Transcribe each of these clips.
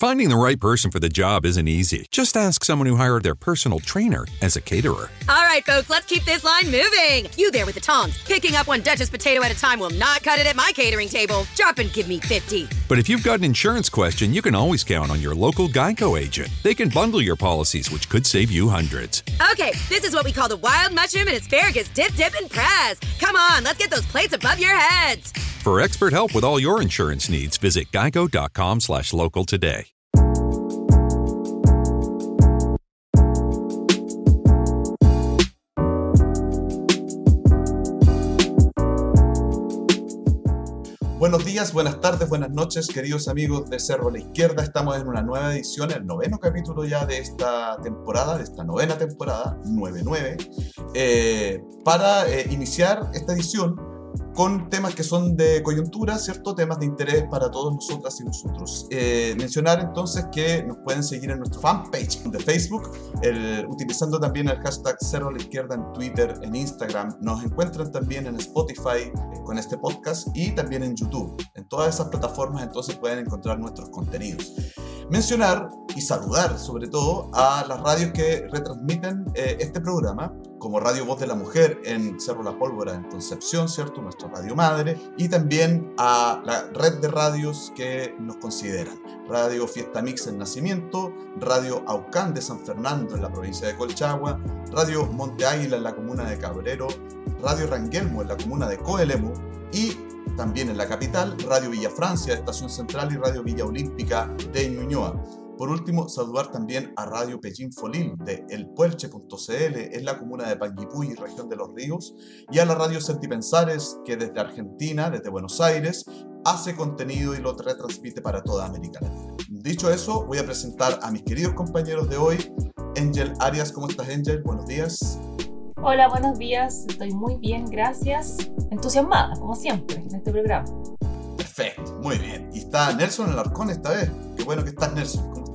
Finding the right person for the job isn't easy. Just ask someone who hired their personal trainer as a caterer. All right, folks, let's keep this line moving. You there with the tongs. Picking up one Duchess potato at a time will not cut it at my catering table. Drop and give me 50. But if you've got an insurance question, you can always count on your local Geico agent. They can bundle your policies, which could save you hundreds. Okay, this is what we call the wild mushroom and asparagus dip, dip, and press. Come on, let's get those plates above your heads. For expert help with all your insurance needs, visit geico.com slash local today. Buenos días, buenas tardes, buenas noches, queridos amigos de Cerro a la Izquierda. Estamos en una nueva edición, el noveno capítulo ya de esta temporada, de esta novena temporada, 9-9, eh, para eh, iniciar esta edición con temas que son de coyuntura, ¿cierto? Temas de interés para todos nosotras y nosotros. Eh, mencionar entonces que nos pueden seguir en nuestro fanpage de Facebook, utilizando también el hashtag Cerro a la Izquierda en Twitter, en Instagram. Nos encuentran también en Spotify con este podcast y también en YouTube. En todas esas plataformas entonces pueden encontrar nuestros contenidos mencionar y saludar sobre todo a las radios que retransmiten eh, este programa, como Radio Voz de la Mujer en Cerro La Pólvora en Concepción, ¿cierto? Nuestra radio madre, y también a la red de radios que nos consideran. Radio Fiesta Mix en Nacimiento, Radio Aucán de San Fernando en la provincia de Colchagua, Radio Monte Águila en la comuna de Cabrero, Radio Ranguelmo en la comuna de Coelemo y también en la capital, Radio Villa Francia, Estación Central y Radio Villa Olímpica de Ñuñoa. Por último, saludar también a Radio Pellín Folín de elpuelche.cl en la comuna de Panguipulli, región de los ríos, y a la Radio Sentipensares que desde Argentina, desde Buenos Aires, hace contenido y lo retransmite para toda América Latina. Dicho eso, voy a presentar a mis queridos compañeros de hoy. Angel Arias, ¿cómo estás Angel? Buenos días. Hola, buenos días. Estoy muy bien, gracias. Entusiasmada, como siempre, en este programa. Perfecto, muy bien. Y está Nelson Alarcón esta vez. Qué bueno que estás, Nelson. ¿Cómo?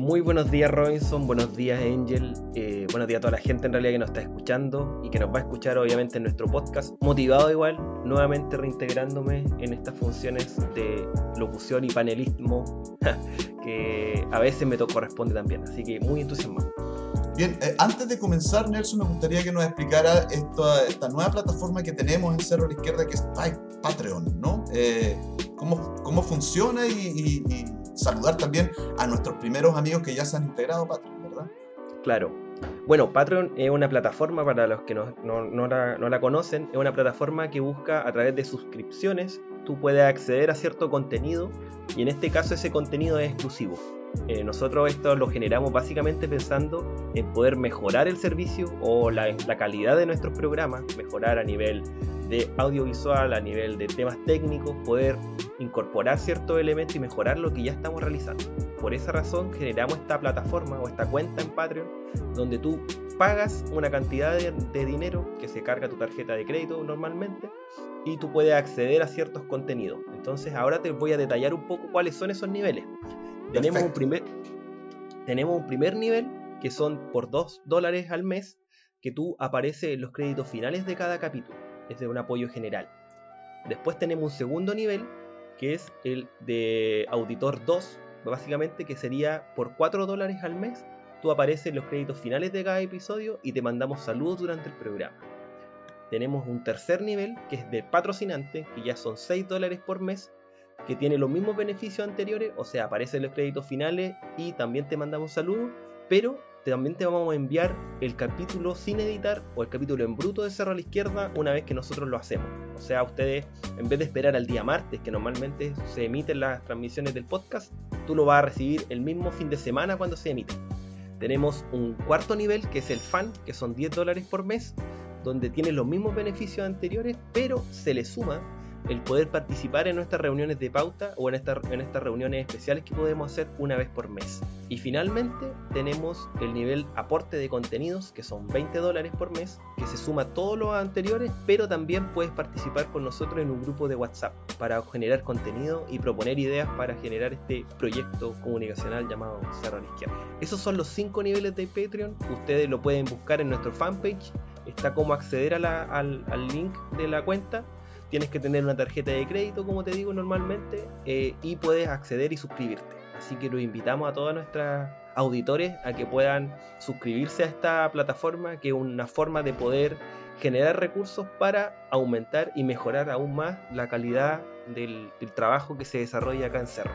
Muy buenos días, Robinson. Buenos días, Angel. Eh, buenos días a toda la gente en realidad que nos está escuchando y que nos va a escuchar, obviamente, en nuestro podcast. Motivado igual, nuevamente reintegrándome en estas funciones de locución y panelismo que a veces me corresponde también. Así que muy entusiasmado. Bien, eh, antes de comenzar, Nelson, me gustaría que nos explicara esta, nueva plataforma que tenemos en Cerro a la Izquierda, que es Patreon, ¿no? Eh, cómo, cómo, funciona y, saludar también a nuestros primeros amigos que ya se han integrado a Patreon, ¿verdad? Claro. Bueno, Patreon es una plataforma, para los que no, no, no la conocen, es una plataforma que busca a través de suscripciones, tú puedes acceder a cierto contenido y en este caso ese contenido es exclusivo. Eh, nosotros esto lo generamos básicamente pensando en poder mejorar el servicio o la, calidad de nuestros programas, mejorar a nivel de audiovisual, a nivel de temas técnicos, poder incorporar ciertos elementos y mejorar lo que ya estamos realizando. Por esa razón generamos esta plataforma o esta cuenta en Patreon donde tú pagas una cantidad de, de dinero que se carga tu tarjeta de crédito normalmente y tú puedes acceder a ciertos contenidos. Entonces ahora te voy a detallar un poco cuáles son esos niveles. Tenemos un, primer, tenemos un primer nivel que son por 2 dólares al mes que tú aparece en los créditos finales de cada capítulo. Es de un apoyo general. Después tenemos un segundo nivel que es el de Auditor 2, básicamente que sería por 4 dólares al mes. Tú apareces en los créditos finales de cada episodio y te mandamos saludos durante el programa. Tenemos un tercer nivel que es de patrocinante, que ya son 6 dólares por mes, que tiene los mismos beneficios anteriores, o sea, aparecen los créditos finales y también te mandamos saludos, pero también te vamos a enviar el capítulo sin editar o el capítulo en bruto de Cerro a la Izquierda una vez que nosotros lo hacemos. O sea, ustedes, en vez de esperar al día martes, que normalmente se emiten las transmisiones del podcast, tú lo vas a recibir el mismo fin de semana cuando se emite. Tenemos un cuarto nivel que es el fan, que son 10 dólares por mes, donde tiene los mismos beneficios anteriores, pero se le suma el poder participar en nuestras reuniones de pauta o en, en estas reuniones especiales que podemos hacer una vez por mes. Y finalmente tenemos el nivel aporte de contenidos, que son 20 dólares por mes, que se suma a todos los anteriores, pero también puedes participar con nosotros en un grupo de WhatsApp para generar contenido y proponer ideas para generar este proyecto comunicacional llamado Cerro a. Esos son los 5 niveles de Patreon, ustedes lo pueden buscar en nuestro fanpage, está como acceder al, al link de la cuenta tienes que tener una tarjeta de crédito, como te digo normalmente, eh, y puedes acceder y suscribirte. Así que los invitamos a todos nuestros auditores a que puedan suscribirse a esta plataforma, que es una forma de poder generar recursos para aumentar y mejorar aún más la calidad del, trabajo que se desarrolla acá en Cerro.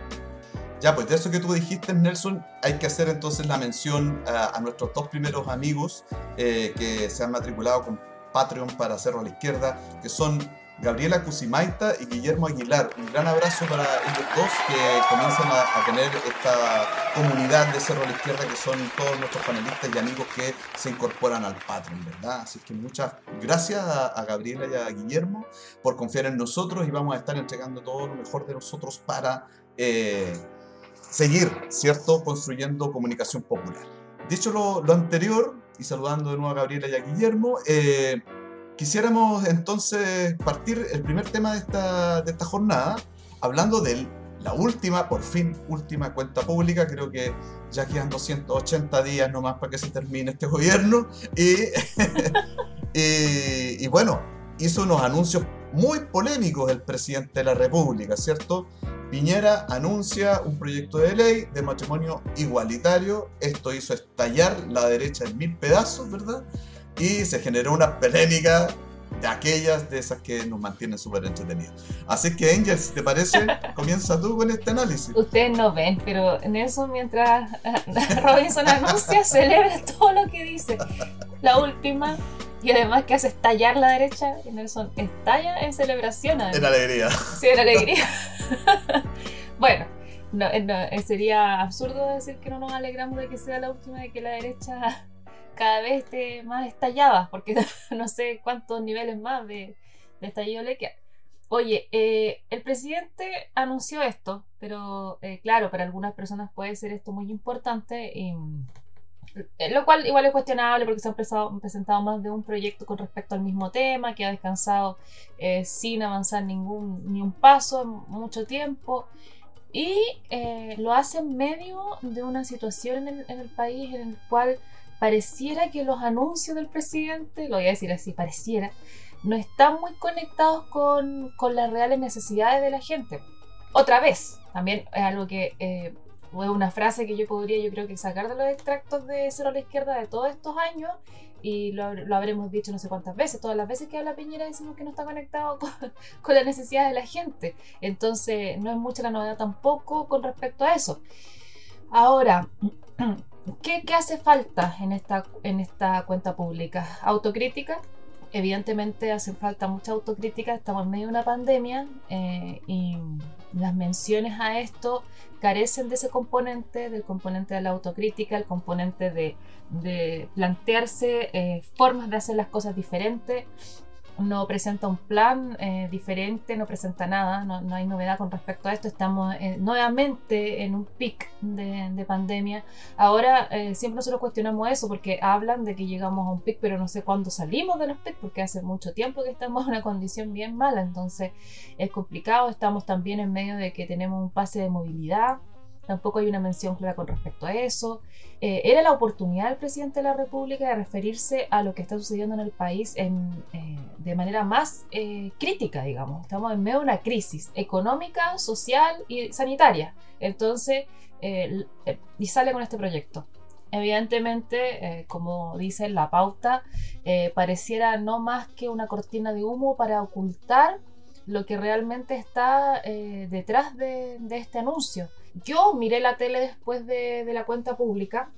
Ya, pues de eso que tú dijiste, Nelson, hay que hacer entonces la mención a, nuestros dos primeros amigos eh, que se han matriculado con Patreon para Cerro a la Izquierda, que son Gabriela Cusimaita y Guillermo Aguilar. Un gran abrazo para ellos dos que comienzan a, tener esta comunidad de Cerro a la Izquierda que son todos nuestros panelistas y amigos que se incorporan al Patreon, ¿verdad? Así que muchas gracias a, Gabriela y a Guillermo por confiar en nosotros y vamos a estar entregando todo lo mejor de nosotros para eh, seguir, ¿cierto?, construyendo comunicación popular. Dicho lo, lo, anterior, y saludando de nuevo a Gabriela y a Guillermo, eh, quisiéramos entonces partir el primer tema de esta, de esta jornada, hablando de la última, por fin, última cuenta pública. Creo que ya quedan 280 días nomás para que se termine este gobierno. Y, y, y bueno, hizo unos anuncios muy polémicos el presidente de la República, ¿cierto? Piñera anuncia un proyecto de ley de matrimonio igualitario. Esto hizo estallar la derecha en mil pedazos, ¿verdad? Y se generó una polémica de aquellas de esas que nos mantienen súper entretenidos. Así que Angel, si te parece, comienza tú con este análisis. Ustedes no ven, pero Nelson mientras Robinson anuncia, celebra todo lo que dice. La última, y además que hace estallar la derecha, Nelson estalla en celebración. En alegría. Sí, en alegría. bueno, no, no, sería absurdo decir que no nos alegramos de que sea la última, de que la derecha cada vez esté más estallada, porque no sé cuántos niveles más de, estallido le quedan. Oye, eh, el presidente anunció esto, pero eh, claro, para algunas personas puede ser esto muy importante, y, eh, lo cual igual es cuestionable porque se han presentado, más de un proyecto con respecto al mismo tema, que ha descansado sin avanzar ningún ni un paso mucho tiempo. Y lo hace en medio de una situación en el, en el país en el cual pareciera que los anuncios del presidente, lo voy a decir así, pareciera, no están muy conectados con, las reales necesidades de la gente. Otra vez, también es algo que eh, es una frase que yo podría, yo creo que sacar de los extractos de Cero a la Izquierda de todos estos años, y lo, habremos dicho no sé cuántas veces, todas las veces que habla Piñera decimos que no está conectado con, con las necesidades de la gente. Entonces, no es mucha la novedad tampoco con respecto a eso. Ahora, ¿Qué, hace falta en esta, en esta cuenta pública? Autocrítica. Evidentemente hace falta mucha autocrítica, estamos en medio de una pandemia eh, y las menciones a esto carecen de ese componente, del componente de la autocrítica, el componente de, plantearse eh, formas de hacer las cosas diferentes, no presenta un plan eh, diferente, no presenta nada, no, hay novedad con respecto a esto. Estamos eh, nuevamente en un pic de, pandemia. Ahora eh, siempre nosotros cuestionamos eso porque hablan de que llegamos a un pic, pero no sé cuándo salimos de los pics porque hace mucho tiempo que estamos en una condición bien mala, entonces es complicado. Estamos también en medio de que tenemos un pase de movilidad tampoco hay una mención clara con respecto a eso. Eh, era la oportunidad del presidente de la República de referirse a lo que está sucediendo en el país en, eh, de manera más eh, crítica, digamos. Estamos en medio de una crisis económica, social y sanitaria. Entonces, y sale con este proyecto. Evidentemente, como dice la pauta, pareciera no más que una cortina de humo para ocultar lo que realmente está detrás de este anuncio. Yo miré la tele después de, la cuenta pública,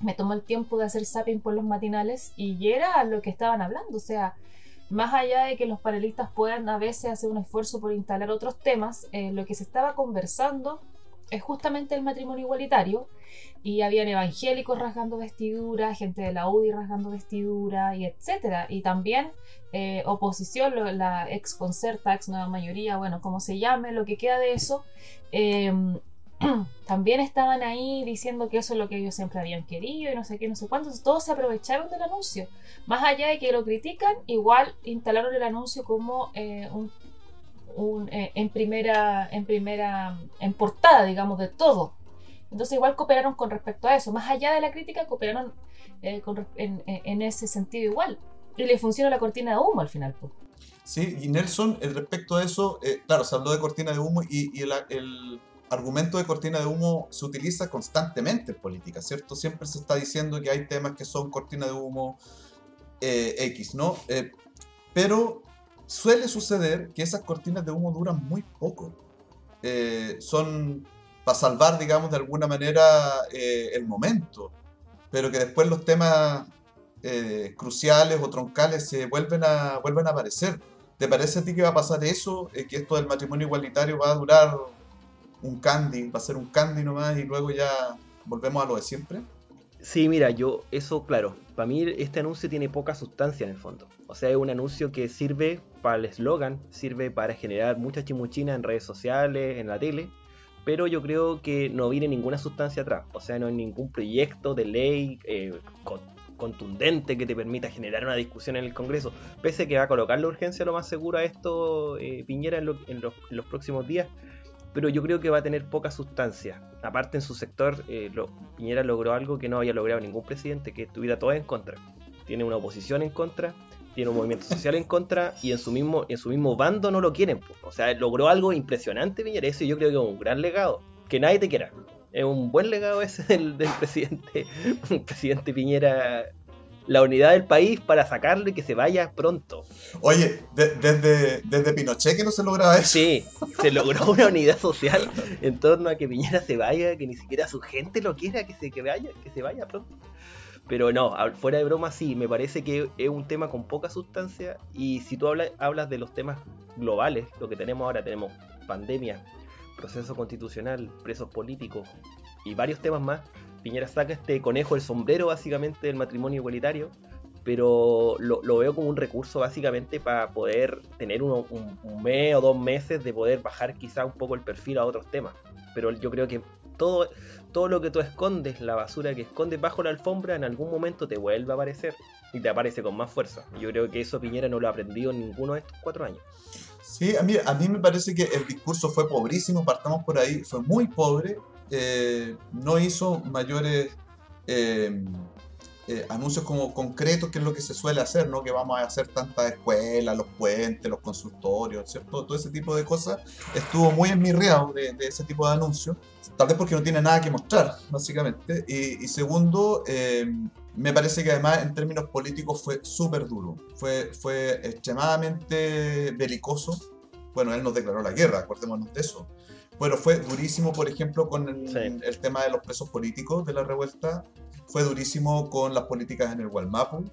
me tomó el tiempo de hacer zapping por los matinales y era lo que estaban hablando, o sea, más allá de que los panelistas puedan a veces hacer un esfuerzo por instalar otros temas, eh, lo que se estaba conversando es justamente el matrimonio igualitario y habían evangélicos rasgando vestidura, gente de la UDI rasgando vestidura y etcétera. Y también eh, oposición, la ex concerta, ex nueva mayoría, bueno, como se llame, lo que queda de eso, eh, también estaban ahí diciendo que eso es lo que ellos siempre habían querido y no sé qué, no sé cuántos. Todos se aprovecharon del anuncio. Más allá de que lo critican, igual instalaron el anuncio como eh, un, eh, en primera, en primera, en portada, digamos, de todo. Entonces igual cooperaron con respecto a eso. Más allá de la crítica, cooperaron eh, en, ese sentido igual. Y le funciona la cortina de humo al final. Sí, y Nelson, respecto a eso, claro, se habló de cortina de humo y, el argumento de cortina de humo se utiliza constantemente en política, ¿cierto? Siempre se está diciendo que hay temas que son cortina de humo eh, X, ¿no? Eh, pero suele suceder que esas cortinas de humo duran muy poco. Eh, son para salvar, digamos, de alguna manera el momento, pero que después los temas cruciales o troncales se vuelven a, vuelven a aparecer. ¿Te parece a ti que va a pasar eso? que esto del matrimonio igualitario va a durar un candy, va a ser un candy nomás y luego ya volvemos a lo de siempre? Sí, mira, yo, eso claro, para mí este anuncio tiene poca sustancia en el fondo. O sea, es un anuncio que sirve para el eslogan, sirve para generar mucha chimuchina en redes sociales, en la tele, pero yo creo que no viene ninguna sustancia atrás. O sea, no hay ningún proyecto de ley eh, contundente que te permita generar una discusión en el Congreso. Pese a que va a colocar la urgencia lo más seguro a esto eh, Piñera en, en los próximos días, pero yo creo que va a tener poca sustancia. Aparte en su sector, eh, Piñera logró algo que no había logrado ningún presidente, que estuviera todo en contra. Tiene una oposición en contra, tiene un movimiento social en contra y en su mismo, en su mismo bando no lo quieren. O sea, logró algo impresionante Piñera, eso yo creo que es un gran legado, que nadie te quiera. Es un buen legado ese del, del presidente, presidente Piñera la unidad del país para sacarle que se vaya pronto. Oye, desde, desde Pinochet que no se lograba eso. Sí, se logró una unidad social en torno a que Piñera se vaya, que ni siquiera su gente lo quiera, que se, que vaya, que se vaya pronto. Pero no, fuera de broma sí, me parece que es un tema con poca sustancia y si tú hablas, hablas de los temas globales, lo que tenemos ahora, tenemos pandemia, proceso constitucional, presos políticos y varios temas más, Piñera saca este conejo el sombrero básicamente del matrimonio igualitario, pero lo, veo como un recurso básicamente para poder tener un, mes o dos meses de poder bajar quizá un poco el perfil a otros temas. Pero yo creo que todo, todo lo que tú escondes, la basura que escondes bajo la alfombra, en algún momento te vuelve a aparecer y te aparece con más fuerza. Yo creo que eso Piñera no lo ha aprendido en ninguno de estos cuatro años. Sí, a mí, a mí me parece que el discurso fue pobrísimo, partamos por ahí, fue muy pobre eh, no hizo mayores eh, eh, anuncios como concretos, que es lo que se suele hacer, ¿no? Que vamos a hacer tantas escuelas, los puentes, los consultorios, ¿cierto? Todo ese tipo de cosas estuvo muy enmirreado de, de ese tipo de anuncios, tal vez porque no tiene nada que mostrar, básicamente. Y, segundo, me parece que además en términos políticos fue súper duro, fue, fue extremadamente belicoso. Bueno, él nos declaró la guerra, acordémonos de eso. Bueno, fue durísimo, por ejemplo, con el, tema de los presos políticos de la revuelta. Fue durísimo con las políticas en el Gualmapu.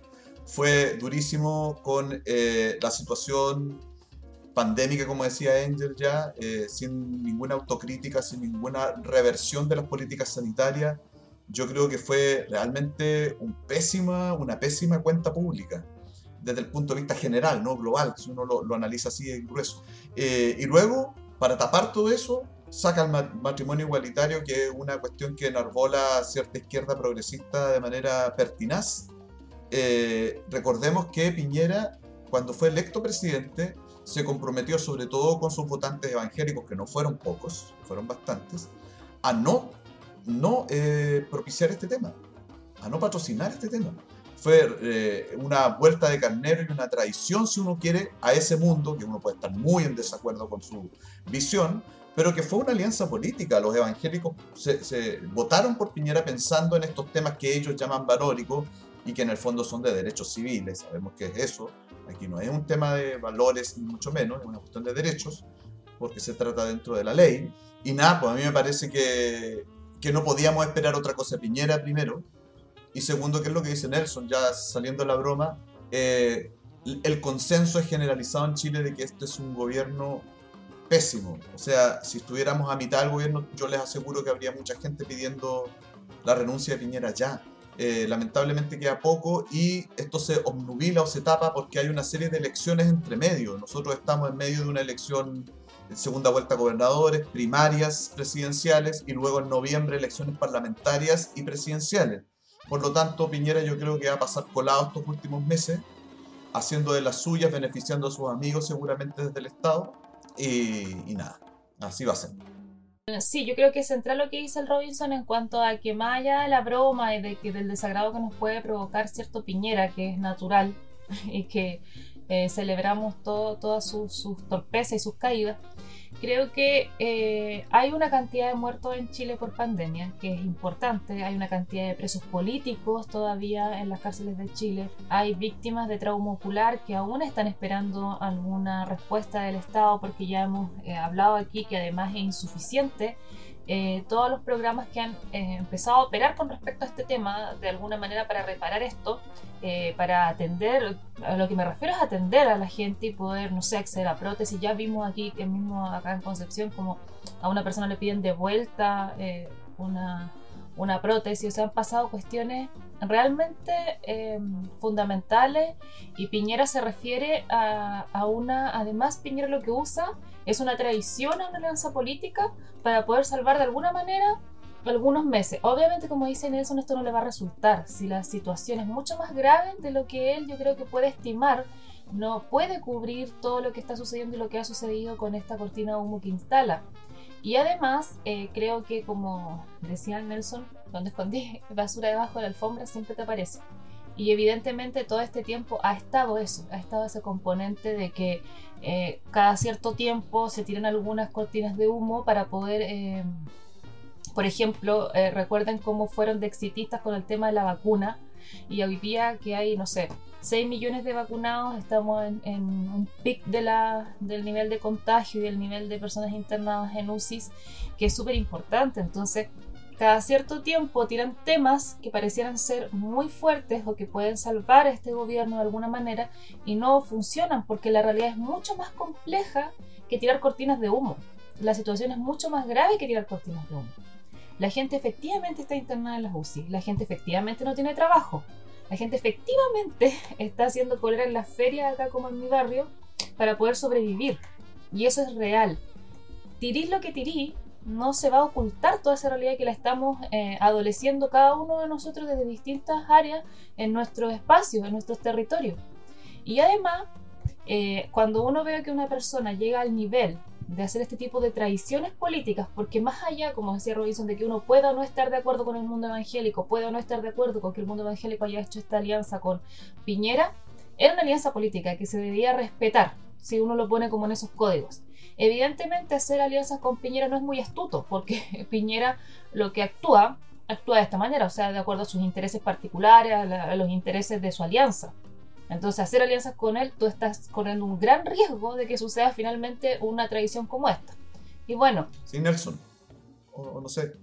Fue durísimo con eh, la situación pandémica, como decía Angel ya, eh, sin ninguna autocrítica, sin ninguna reversión de las políticas sanitarias. Yo creo que fue realmente un pésima, una pésima cuenta pública desde el punto de vista general, no global, si uno lo, analiza así de grueso. Eh, y luego, para tapar todo eso, saca el matrimonio igualitario, que es una cuestión que enarbola cierta izquierda progresista de manera pertinaz. Eh, recordemos que Piñera, cuando fue electo presidente, se comprometió sobre todo con sus votantes evangélicos, que no fueron pocos, fueron bastantes, a no, no eh, propiciar este tema, a no patrocinar este tema. Fue eh, una vuelta de carnero y una traición, si uno quiere, a ese mundo, que uno puede estar muy en desacuerdo con su visión, pero que fue una alianza política. Los evangélicos se, votaron por Piñera pensando en estos temas que ellos llaman valóricos y que en el fondo son de derechos civiles. Sabemos que es eso. Aquí no es un tema de valores, ni mucho menos, es una cuestión de derechos, porque se trata dentro de la ley. Y nada, pues a mí me parece que, que no podíamos esperar otra cosa de Piñera primero. Y segundo, que es lo que dice Nelson, ya saliendo la broma, eh, el consenso es generalizado en Chile de que este es un gobierno pésimo. O sea, si estuviéramos a mitad del gobierno, yo les aseguro que habría mucha gente pidiendo la renuncia de Piñera ya. Eh, lamentablemente queda poco y esto se obnubila o se tapa porque hay una serie de elecciones entre medio. Nosotros estamos en medio de una elección segunda vuelta a gobernadores, primarias presidenciales y luego en noviembre elecciones parlamentarias y presidenciales. Por lo tanto, Piñera yo creo que va a pasar colado estos últimos meses, haciendo de las suyas, beneficiando a sus amigos seguramente desde el Estado y, nada, así va a ser. Sí, yo creo que es central lo que dice el Robinson en cuanto a que más allá de la broma y del desagrado que nos puede provocar cierto Piñera, que es natural y que eh, celebramos todo, todas sus, sus torpezas y sus caídas, creo que eh, hay una cantidad de muertos en Chile por pandemia que es importante. Hay una cantidad de presos políticos todavía en las cárceles de Chile. Hay víctimas de trauma ocular que aún están esperando alguna respuesta del Estado porque ya hemos eh, hablado aquí que además es insuficiente eh, todos los programas que han eh, empezado a operar con respecto a este tema, de alguna manera para reparar esto, eh, para atender, a lo que me refiero es atender a la gente y poder, no sé, acceder a prótesis. Ya vimos aquí que mismo acá en Concepción, como a una persona le piden de vuelta una, una prótesis, o sea, han pasado cuestiones realmente fundamentales y Piñera se refiere a, a una, además Piñera lo que usa es una traición a una alianza política para poder salvar de alguna manera algunos meses. Obviamente, como dice Nelson, esto no le va a resultar. Si la situación es mucho más grave de lo que él yo creo que puede estimar, no puede cubrir todo lo que está sucediendo y lo que ha sucedido con esta cortina de humo que instala. Y además, eh, creo que como decía Nelson, cuando escondí basura debajo de la alfombra siempre te aparece. Y evidentemente todo este tiempo ha estado eso, ha estado ese componente de que eh, cada cierto tiempo se tiran algunas cortinas de humo para poder, eh, por ejemplo, eh, recuerden cómo fueron de exitistas con el tema de la vacuna y hoy día que hay, no sé, 6 millones de vacunados, estamos en, en un pic de la, del nivel de contagio y del nivel de personas internadas en UCIs, que es súper importante. Entonces, cada cierto tiempo tiran temas que parecieran ser muy fuertes o que pueden salvar a este gobierno de alguna manera y no funcionan porque la realidad es mucho más compleja que tirar cortinas de humo. La situación es mucho más grave que tirar cortinas de humo. La gente efectivamente está internada en las UCI, la gente efectivamente no tiene trabajo, la gente efectivamente está haciendo colera en las ferias acá como en mi barrio para poder sobrevivir. Y eso es real. Tirís lo que tirís, no se va a ocultar toda esa realidad que la estamos eh, adoleciendo cada uno de nosotros desde distintas áreas en nuestros espacios, en nuestros territorios. Y además, eh, cuando uno ve que una persona llega al nivel de hacer este tipo de tradiciones políticas, porque más allá, como decía Robinson, de que uno pueda no estar de acuerdo con el mundo evangélico, pueda no estar de acuerdo con que el mundo evangélico haya hecho esta alianza con Piñera, era una alianza política que se debía respetar, si uno lo pone como en esos códigos. Evidentemente hacer alianzas con Piñera no es muy astuto, porque Piñera lo que actúa, actúa de esta manera, o sea, de acuerdo a sus intereses particulares, a, los intereses de su alianza. Entonces, hacer alianzas con él, tú estás corriendo un gran riesgo de que suceda finalmente una traición como esta. Y bueno. Sí, Nelson. O, no sé.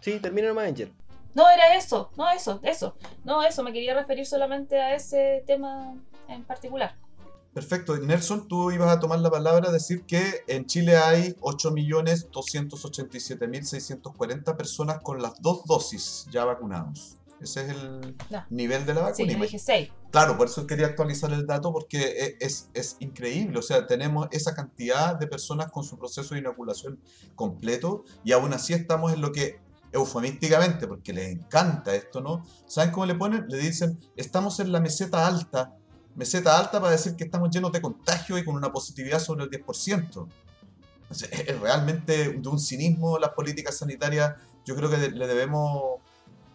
Sí, termina el Angel. No, era eso, no eso, eso. No, eso, me quería referir solamente a ese tema en particular. Perfecto. Nelson, tú ibas a tomar la palabra, decir que en Chile hay 8.287.640 personas con las dos dosis ya vacunados. Ese es el nivel de la vacuna. Sí, dije 6. Claro, por eso quería actualizar el dato porque e, es, es, increíble. O sea, tenemos esa cantidad de personas con su proceso de inoculación completo y aún así estamos en lo que eufemísticamente, porque les encanta esto, ¿no? ¿Saben cómo le ponen? Le dicen, estamos en la meseta alta meseta alta para decir que estamos llenos de contagio y con una positividad sobre el 10%. es realmente de un cinismo las políticas sanitarias. Yo creo que le debemos,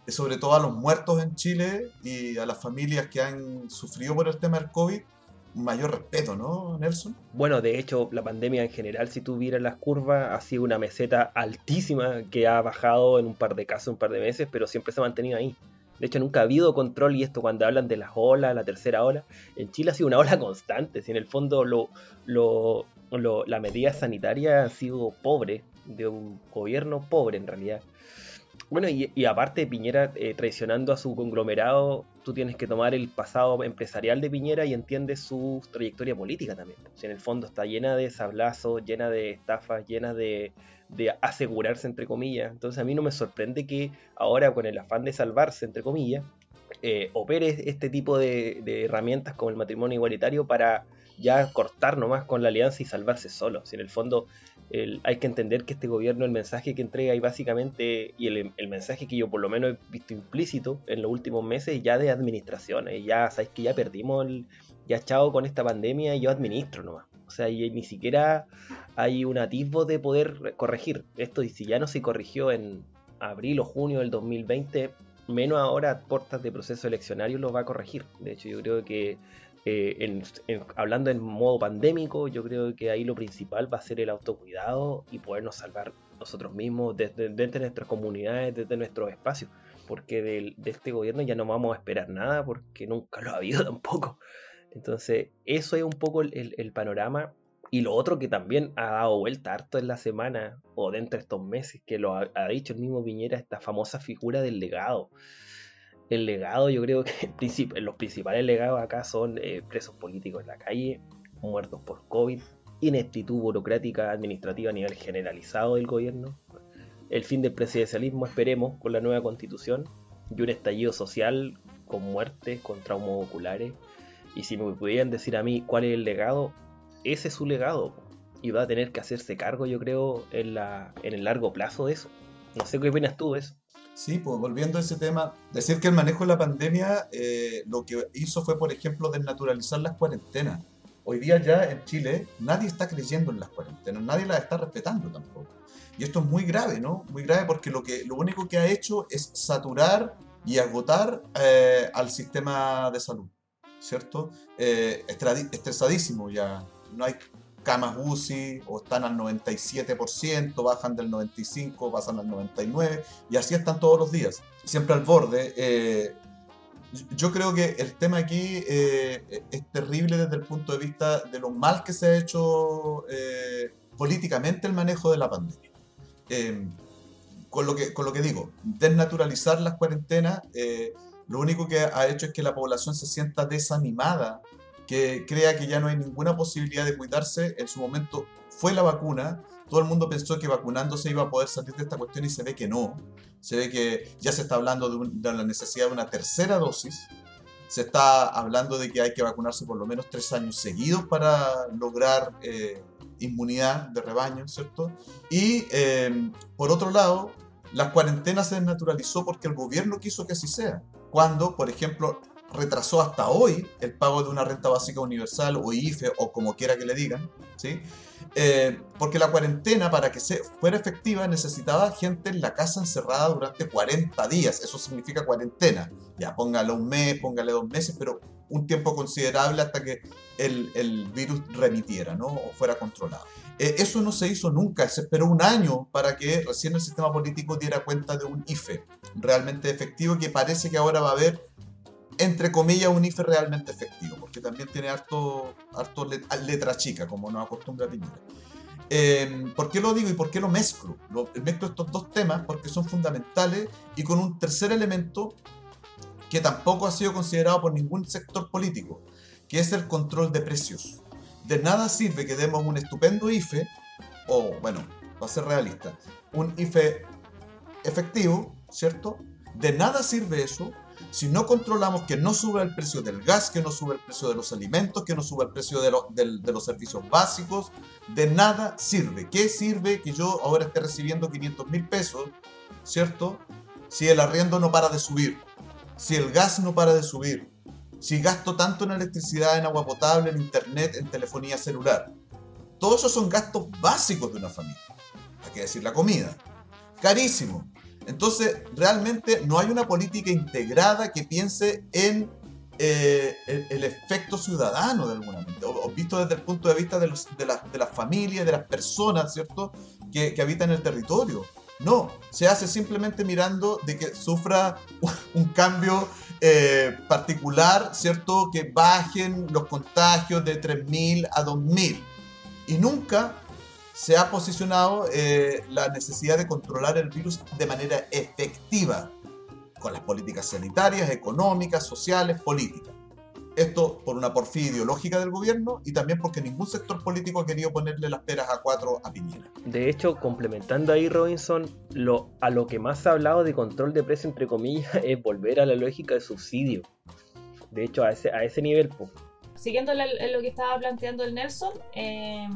eh, sobre todo a los muertos en Chile y a las familias que han sufrido por el tema del COVID, mayor respeto, ¿no, Nelson? Bueno, de hecho, la pandemia en general, si tú vieras las curvas, ha sido una meseta altísima que ha bajado en un par de casos, un par de meses, pero siempre se ha mantenido ahí. De hecho, nunca ha habido control y esto cuando hablan de las olas, la tercera ola, en Chile ha sido una ola constante. Si en el fondo lo, lo, la medida sanitaria ha sido pobre, de un gobierno pobre en realidad. Bueno, y, aparte Piñera eh, traicionando a su conglomerado, tú tienes que tomar el pasado empresarial de Piñera y entiendes su trayectoria política también. Si en el fondo está llena de sablazos, llena de estafas, llena de, de asegurarse, entre comillas. Entonces a mí no me sorprende que ahora con el afán de salvarse, entre comillas, eh, opere este tipo de, herramientas como el matrimonio igualitario para ya cortar nomás con la alianza y salvarse solo. Si en el fondo hay que entender que este gobierno, el mensaje que entrega y básicamente, y el, mensaje que yo por lo menos he visto implícito en los últimos meses ya de administraciones, ya sabéis que ya perdimos el, ya chao con esta pandemia y yo administro nomás. O sea, y ni siquiera hay un atisbo de poder corregir esto. Y si ya no se corrigió en abril o junio del 2020, menos ahora a puertas de proceso eleccionario lo va a corregir. De hecho, yo creo que eh, hablando en modo pandémico, yo creo que ahí lo principal va a ser el autocuidado y podernos salvar nosotros mismos desde, de nuestras comunidades, desde nuestros espacios, porque de, este gobierno ya no vamos a esperar nada porque nunca lo ha habido tampoco. Entonces, eso es un poco el, panorama. Y lo otro que también ha dado vuelta harto en la semana o dentro de estos meses, que lo ha, dicho el mismo Piñera, esta famosa figura del legado. El legado, yo creo que los principales legados acá son eh, presos políticos en la calle, muertos por COVID, ineptitud burocrática administrativa a nivel generalizado del gobierno, el fin del presidencialismo, esperemos, con la nueva constitución, y un estallido social con muertes, con traumas oculares. Y si me pudieran decir a mí cuál es el legado, ese es su legado. Y va a tener que hacerse cargo, yo creo, en, la, en el largo plazo de eso. No sé qué opinas tú de eso. Sí, pues volviendo a ese tema, decir que el manejo de la pandemia eh, lo que hizo fue, por ejemplo, desnaturalizar las cuarentenas. Hoy día ya en Chile nadie está creyendo en las cuarentenas, nadie las está respetando tampoco. Y esto es muy grave, ¿no? Muy grave porque lo, que, lo único que ha hecho es saturar y agotar eh, al sistema de salud, ¿cierto? Eh, estresadísimo ya. No hay camas UCI o están al 97%, bajan del 95%, pasan al 99% y así están todos los días, siempre al borde. Eh, yo creo que el tema aquí eh, es terrible desde el punto de vista de lo mal que se ha hecho eh, políticamente el manejo de la pandemia. Em, con, lo que, con lo que digo, desnaturalizar las cuarentenas, lo único que ha hecho es que la población se sienta desanimada, que crea que ya no hay ninguna posibilidad de cuidarse. En su momento fue la vacuna, todo el mundo pensó que vacunándose iba a poder salir de esta cuestión y se ve que no. Se ve que ya se está hablando de, la necesidad de una tercera dosis. Se está hablando de que hay que vacunarse por lo menos tres años seguidos para lograr eh, inmunidad de rebaño, ¿cierto? Y em, por otro lado, la cuarentena se desnaturalizó porque el gobierno quiso que así sea. Cuando, por ejemplo, retrasó hasta hoy el pago de una renta básica universal o IFE o como quiera que le digan, ¿sí? Eh, porque la cuarentena, para que se fuera efectiva, necesitaba gente en la casa encerrada durante 40 días. Eso significa cuarentena. Ya, póngale un mes, póngale dos meses, pero un tiempo considerable hasta que el, virus remitiera, ¿no? O fuera controlado. Eh, eso no se hizo nunca, se esperó un año para que recién el sistema político diera cuenta de un IFE realmente efectivo que parece que ahora va a haber entre comillas, un IFE realmente efectivo, porque también tiene harto, harto letra chica, como nos acostumbra Piñera. Eh, ¿Por qué lo digo y por qué lo mezclo? Lo, mezclo estos dos temas porque son fundamentales y con un tercer elemento que tampoco ha sido considerado por ningún sector político, que es el control de precios. De nada sirve que demos un estupendo IFE, o bueno, va a ser realista, un IFE efectivo, ¿cierto? De nada sirve eso si no controlamos que no suba el precio del gas, que no suba el precio de los alimentos, que no suba el precio de, los servicios básicos, de nada sirve. ¿Qué sirve que yo ahora esté recibiendo 500 mil pesos, ¿cierto? Si el arriendo no para de subir, si el gas no para de subir, si gasto tanto en electricidad, en agua potable, en internet, en telefonía celular. Todos esos son gastos básicos de una familia. Hay que decir la comida. Carísimo. Entonces, realmente no hay una política integrada que piense en eh, el, efecto ciudadano de alguna manera, o, visto desde el punto de vista de, las familias, de las personas, ¿cierto?, que, habitan el territorio. No, se hace simplemente mirando de que sufra un cambio eh, particular, ¿cierto? Que bajen los contagios de 3.000 a 2.000. Y nunca se ha posicionado eh, la necesidad de controlar el virus de manera efectiva, con las políticas sanitarias, económicas, sociales, políticas. Esto por una porfía ideológica del gobierno y también porque ningún sector político ha querido ponerle las peras a cuatro a Piñera. De hecho, complementando ahí, Robinson, lo, a lo que más ha hablado de control de precio, entre comillas, es volver a la lógica de subsidio. De hecho, a ese, a ese nivel. Siguiendo lo que estaba planteando el Nelson, eh,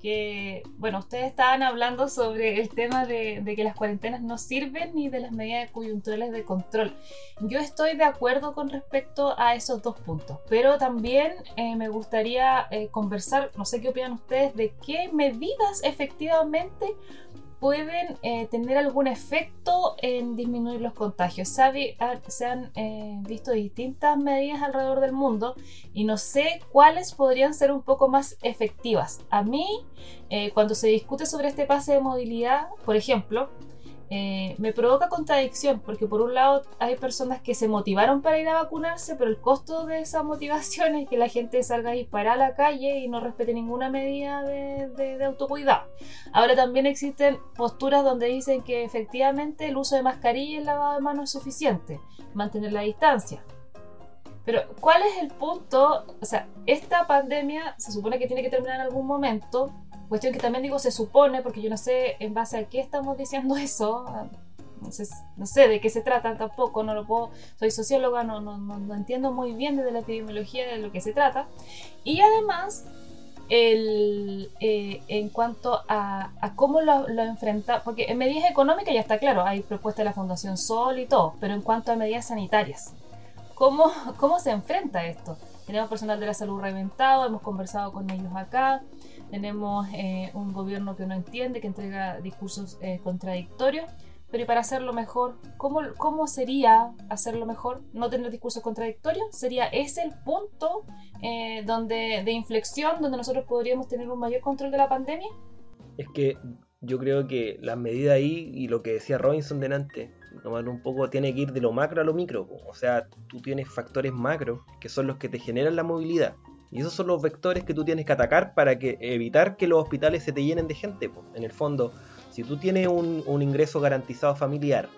que, bueno, ustedes estaban hablando sobre el tema de, que las cuarentenas no sirven ni de las medidas coyunturales de control. Yo estoy de acuerdo con respecto a esos dos puntos, pero también eh, me gustaría eh, conversar, no sé qué opinan ustedes, de qué medidas efectivamente pueden eh, tener algún efecto en disminuir los contagios. Se, se han eh, visto distintas medidas alrededor del mundo y no sé cuáles podrían ser un poco más efectivas. A mí, eh, cuando se discute sobre este pase de movilidad, por ejemplo, eh, me provoca contradicción porque por un lado hay personas que se motivaron para ir a vacunarse, pero el costo de esa motivación es que la gente salga a disparar a la calle y no respete ninguna medida de, de, autocuidado. Ahora también existen posturas donde dicen que efectivamente el uso de mascarilla y el lavado de manos es suficiente, mantener la distancia. Pero, ¿cuál es el punto? O sea, esta pandemia se supone que tiene que terminar en algún momento Cuestión que también digo se supone, porque yo no sé en base a qué estamos diciendo eso. No sé, no sé de qué se trata tampoco, no lo puedo, soy socióloga, no, no, no, entiendo muy bien desde la epidemiología de lo que se trata. Y además, el, eh, en cuanto a, a cómo lo, lo, enfrenta, porque en medidas económicas ya está claro, hay propuesta de la Fundación Sol y todo, pero en cuanto a medidas sanitarias, ¿cómo, cómo se enfrenta esto? Tenemos personal de la salud reventado, hemos conversado con ellos acá, tenemos eh, un gobierno que no entiende, que entrega discursos eh, contradictorios, pero para hacerlo mejor, ¿cómo, ¿cómo sería hacerlo mejor? ¿No tener discursos contradictorios? ¿Sería ese el punto eh, donde, de inflexión donde nosotros podríamos tener un mayor control de la pandemia? Es que yo creo que las medidas ahí y lo que decía Robinson delante, tomar un poco tiene que ir de lo macro a lo micro. O sea, tú tienes factores macro que son los que te generan la movilidad. Y esos son los vectores que tú tienes que atacar para que, evitar que los hospitales se te llenen de gente. En el fondo, si tú tienes un, un ingreso garantizado familiar,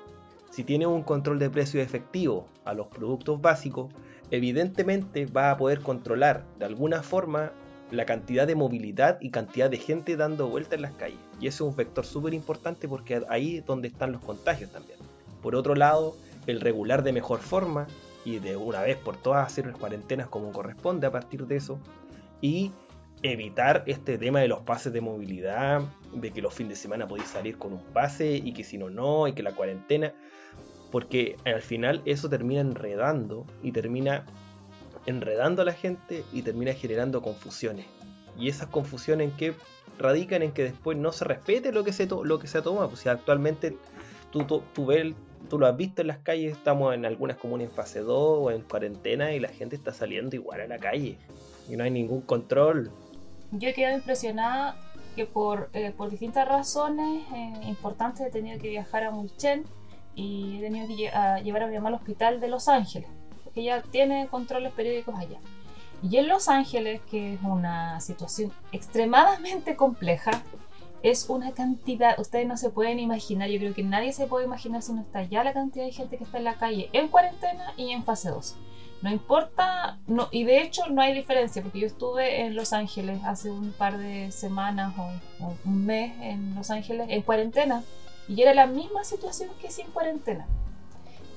si tienes un control de precio efectivo a los productos básicos, evidentemente vas a poder controlar de alguna forma la cantidad de movilidad y cantidad de gente dando vueltas en las calles. Y eso es un vector súper importante porque ahí es donde están los contagios también. Por otro lado, el regular de mejor forma y de una vez por todas hacer cuarentenas como corresponde a partir de eso y evitar este tema de los pases de movilidad, de que los fines de semana podéis salir con un pase y que si no, no, y que la cuarentena, porque al final eso termina enredando y termina enredando a la gente y termina generando confusiones. Y esas confusiones en que radican en que después no se respete lo que se, lo que se toma. Pues si actualmente tú, tú, tú ves tú lo has visto en las calles, estamos en algunas comunas en fase 2 o en cuarentena y la gente está saliendo igual a la calle y no hay ningún control. Yo he quedado impresionada que por, eh, por distintas razones eh, importantes he tenido que viajar a Mulchen y he tenido que llevar a mi mamá al hospital de Los Ángeles, porque ella tiene controles periódicos allá. Y en Los Ángeles, que es una situación extremadamente compleja, es una cantidad, ustedes no se pueden imaginar, yo creo que nadie se puede imaginar si no está ya la cantidad de gente que está en la calle en cuarentena y en fase 2. No importa, no, y de hecho no hay diferencia, porque yo estuve en Los Ángeles hace un par de semanas o, un mes en Los Ángeles en cuarentena y era la misma situación que sin cuarentena.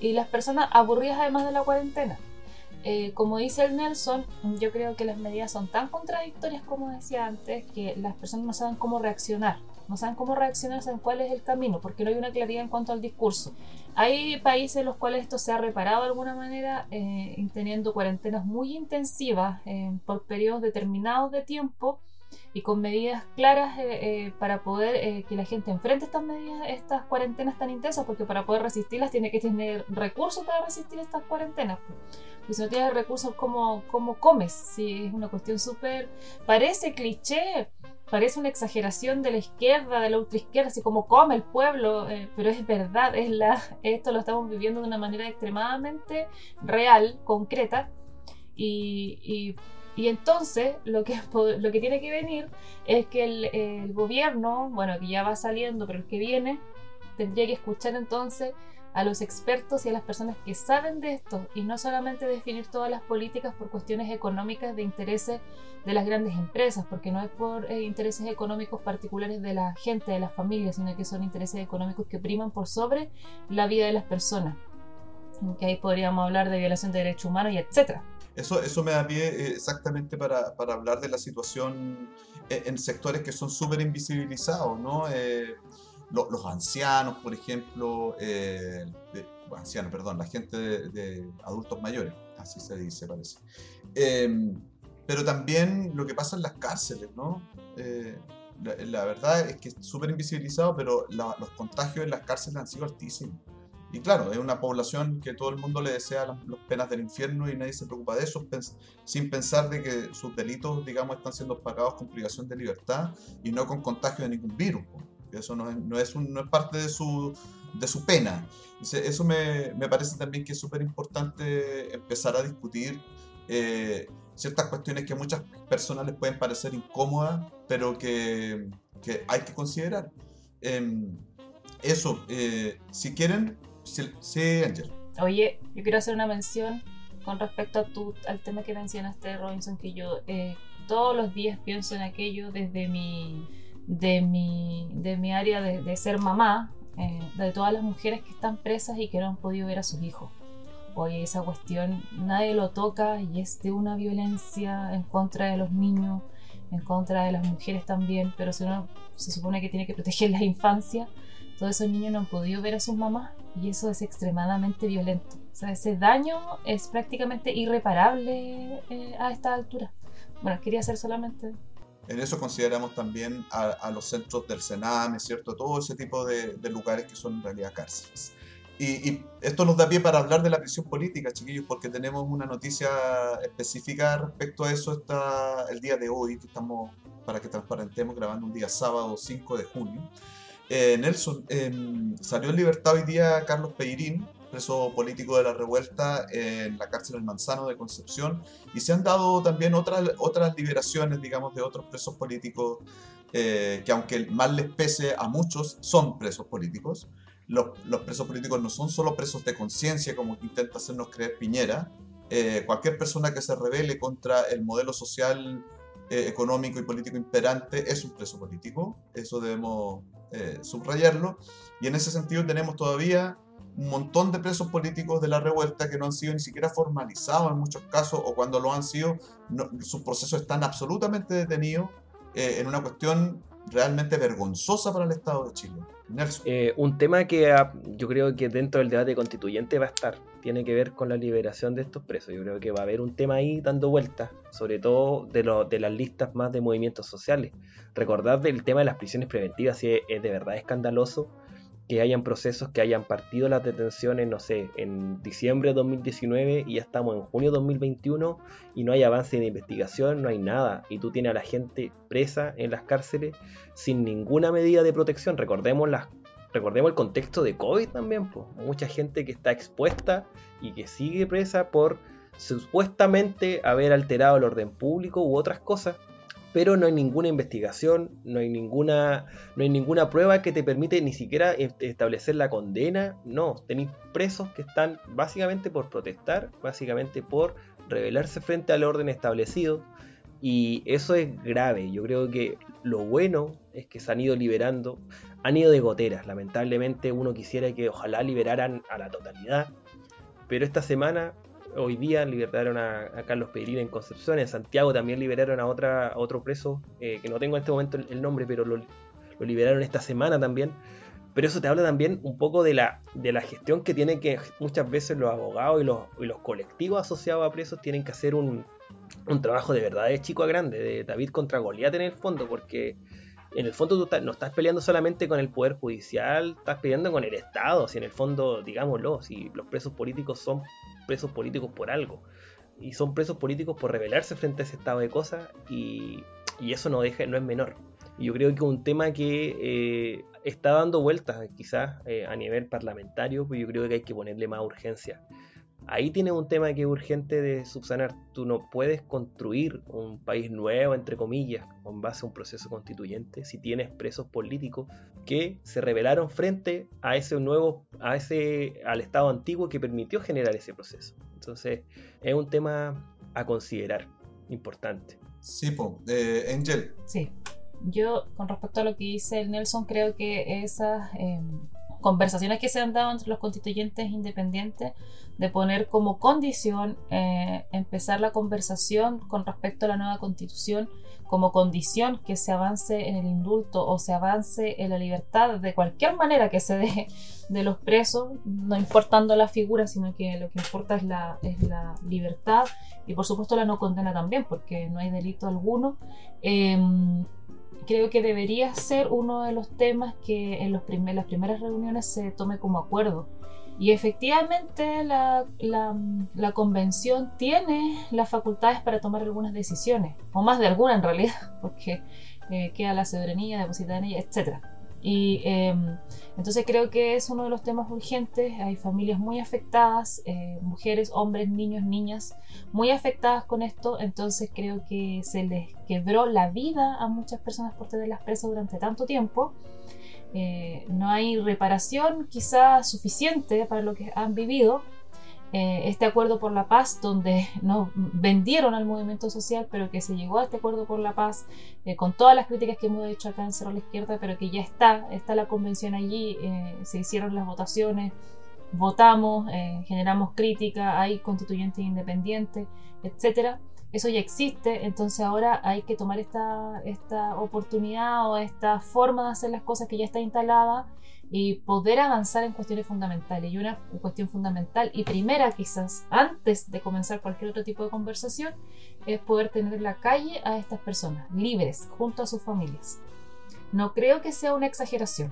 Y las personas aburridas además de la cuarentena. Eh, como dice el Nelson, yo creo que las medidas son tan contradictorias como decía antes que las personas no saben cómo reaccionar. No saben cómo reaccionar, saben cuál es el camino, porque no hay una claridad en cuanto al discurso. Hay países en los cuales esto se ha reparado de alguna manera, eh, teniendo cuarentenas muy intensivas eh, por periodos determinados de tiempo y con medidas claras eh, eh, para poder eh, que la gente enfrente estas medidas, estas cuarentenas tan intensas, porque para poder resistirlas tiene que tener recursos para resistir estas cuarentenas. Pues si no tienes recursos, ¿cómo, cómo comes? Si es una cuestión súper... Parece cliché, parece una exageración de la izquierda, de la ultraizquierda, así como come el pueblo, pero es verdad, es la, esto lo estamos viviendo de una manera extremadamente real, concreta, y, y y entonces lo que, lo que tiene que venir es que el, gobierno, bueno, que ya va saliendo, pero el que viene, tendría que escuchar entonces a los expertos y a las personas que saben de esto y no solamente definir todas las políticas por cuestiones económicas de intereses de las grandes empresas, porque no es por eh, intereses económicos particulares de la gente, de las familias, sino que son intereses económicos que priman por sobre la vida de las personas. Que ahí podríamos hablar de violación de derechos humanos y etcétera. Eso, eso me da pie eh, exactamente para, para hablar de la situación eh, en sectores que son súper invisibilizados, ¿no? Eh, los ancianos, por ejemplo, ancianos, perdón, la gente de, adultos mayores, así se dice, parece. Em, pero también lo que pasa en las cárceles, ¿no? La, verdad es que es súper invisibilizado, pero los contagios en las cárceles han sido altísimos. Y claro, es una población que todo el mundo le desea las, penas del infierno y nadie se preocupa de eso, sin pensar de que sus delitos, digamos, están siendo pagados con privación de libertad y no con contagio de ningún virus. Eso no es, no es, no es parte de su, de su pena. Eso me, me parece también que es súper importante empezar a discutir eh, ciertas cuestiones que a muchas personas les pueden parecer incómodas, pero que, que hay que considerar. Em, eso, eh, si quieren, Sí, Angel. Oye, yo quiero hacer una mención con respecto a tu, al tema que mencionaste, Robinson, que yo eh, todos los días pienso en aquello desde mi, de mi, de mi área de, ser mamá, eh, de todas las mujeres que están presas y que no han podido ver a sus hijos. Oye, esa cuestión nadie lo toca y es de una violencia en contra de los niños, en contra de las mujeres también, pero si uno se supone que tiene que proteger la infancia, todos esos niños no han podido ver a sus mamás y eso es extremadamente violento. O sea, ese daño es prácticamente irreparable eh, a esta altura. Bueno, quería hacer solamente... En eso consideramos también a, los centros del Sename, ¿cierto? Todo ese tipo de, lugares que son en realidad cárceles. Y, esto nos da pie para hablar de la prisión política, chiquillos, porque tenemos una noticia específica respecto a eso está el día de hoy, que estamos, para que transparentemos, grabando un día sábado 5 de junio. Eh, Nelson, em, salió en libertad hoy día Carlos Peirín, preso político de la revuelta en la cárcel del Manzano de Concepción, y se han dado también otras, otras liberaciones, digamos, de otros presos políticos eh, que aunque mal les pese a muchos, son presos políticos. Los, presos políticos no son solo presos de conciencia, como intenta hacernos creer Piñera. Eh, cualquier persona que se rebele contra el modelo social, económico y político imperante es un preso político. Eso debemos eh, subrayarlo. Y en ese sentido tenemos todavía un montón de presos políticos de la revuelta que no han sido ni siquiera formalizados en muchos casos o cuando lo han sido, sus procesos están absolutamente detenidos eh, en una cuestión realmente vergonzosa para el Estado de Chile. Eh, un tema que ah, yo creo que dentro del debate constituyente va a estar, tiene que ver con la liberación de estos presos. Yo creo que va a haber un tema ahí dando vueltas, sobre todo de, lo, de las listas más de movimientos sociales. Recordad del tema de las prisiones preventivas, si es de verdad escandaloso que hayan procesos que hayan partido las detenciones, no sé, en diciembre de 2019 y ya estamos en junio de 2021 y no hay avance de investigación, no hay nada. Y tú tienes a la gente presa en las cárceles sin ninguna medida de protección. Recordemos, las, recordemos el contexto de COVID también, pues. mucha gente que está expuesta y que sigue presa por supuestamente haber alterado el orden público u otras cosas pero no hay ninguna investigación, no hay ninguna, no hay ninguna prueba que te permite ni siquiera establecer la condena. No, tenéis presos que están básicamente por protestar, básicamente por rebelarse frente al orden establecido. Y eso es grave. Yo creo que lo bueno es que se han ido liberando, han ido de goteras. Lamentablemente uno quisiera que ojalá liberaran a la totalidad. Pero esta semana hoy día liberaron a, Carlos Pedrín en Concepción, en Santiago también liberaron a, otra, otro preso, eh, que no tengo en este momento el, nombre, pero lo, liberaron esta semana también. Pero eso te habla también un poco de la, de la gestión que tienen que muchas veces los abogados y los, y los colectivos asociados a presos tienen que hacer un, un trabajo de verdad de chico a grande, de David contra Goliat en el fondo, porque en el fondo tú no estás peleando solamente con el Poder Judicial, estás peleando con el Estado, si en el fondo, digámoslo, si los presos políticos son presos políticos por algo. Y son presos políticos por rebelarse frente a ese estado de cosas y, eso no, deja, no es menor. Y yo creo que un tema que eh, está dando vueltas quizás eh, a nivel parlamentario, pues yo creo que hay que ponerle más urgencia ahí tienes un tema que es urgente de subsanar. Tú no puedes construir un país nuevo, entre comillas, con base a un proceso constituyente, si tienes presos políticos que se rebelaron frente a ese nuevo, a ese, al Estado antiguo que permitió generar ese proceso. Entonces, es un tema a considerar, importante. Sí, po. Eh, Angel. Sí. Yo, con respecto a lo que dice el Nelson, creo que esas em, conversaciones que se han dado entre los constituyentes independientes de poner como condición eh, empezar la conversación con respecto a la nueva constitución como condición que se avance en el indulto o se avance en la libertad de cualquier manera que se deje de los presos, no importando la figura, sino que lo que importa es la, es la libertad y por supuesto la no condena también, porque no hay delito alguno. Em, creo que debería ser uno de los temas que en los las primeras reuniones se tome como acuerdo. Y efectivamente la, la, convención tiene las facultades para tomar algunas decisiones, o más de alguna en realidad, porque eh, queda la soberanía depositada en ella, etc. Y em, entonces creo que es uno de los temas urgentes. Hay familias muy afectadas, eh, mujeres, hombres, niños, niñas, muy afectadas con esto. Entonces creo que se les quebró la vida a muchas personas por tenerlas presas durante tanto tiempo. Eh, no hay reparación quizá suficiente para lo que han vivido eh, este acuerdo por la paz, donde nos vendieron al movimiento social, pero que se llegó a este acuerdo por la paz, eh, con todas las críticas que hemos hecho acá en Cerro la Izquierda, pero que ya está, está la convención allí, eh, se hicieron las votaciones, votamos, generamos crítica, hay constituyentes independientes, etcétera. Eso ya existe, entonces ahora hay que tomar esta, esta oportunidad o esta forma de hacer las cosas que ya está instalada y poder avanzar en cuestiones fundamentales. Y una cuestión fundamental y primera quizás antes de comenzar cualquier otro tipo de conversación es poder tener en la calle a estas personas libres junto a sus familias. No creo que sea una exageración.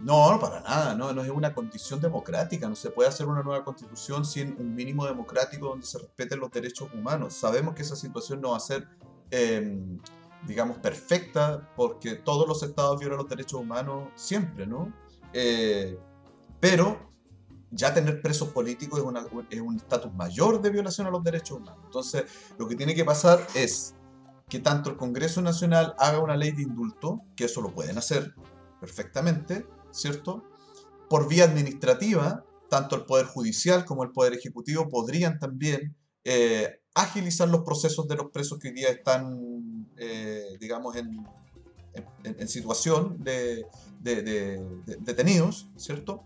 No, para nada, no, no es una condición democrática, no se puede hacer una nueva constitución sin un mínimo democrático donde se respeten los derechos humanos. Sabemos que esa situación no va a ser, em, digamos, perfecta porque todos los estados violan los derechos humanos siempre, ¿no? Eh, pero ya tener presos políticos es, un estatus mayor de violación a los derechos humanos. Entonces, lo que tiene que pasar es que tanto el Congreso Nacional haga una ley de indulto, que eso lo pueden hacer perfectamente, ¿cierto? Por vía administrativa, tanto el Poder Judicial como el Poder Ejecutivo podrían también eh, agilizar los procesos de los presos que hoy día están, eh, digamos, en, en, situación de, detenidos, ¿cierto?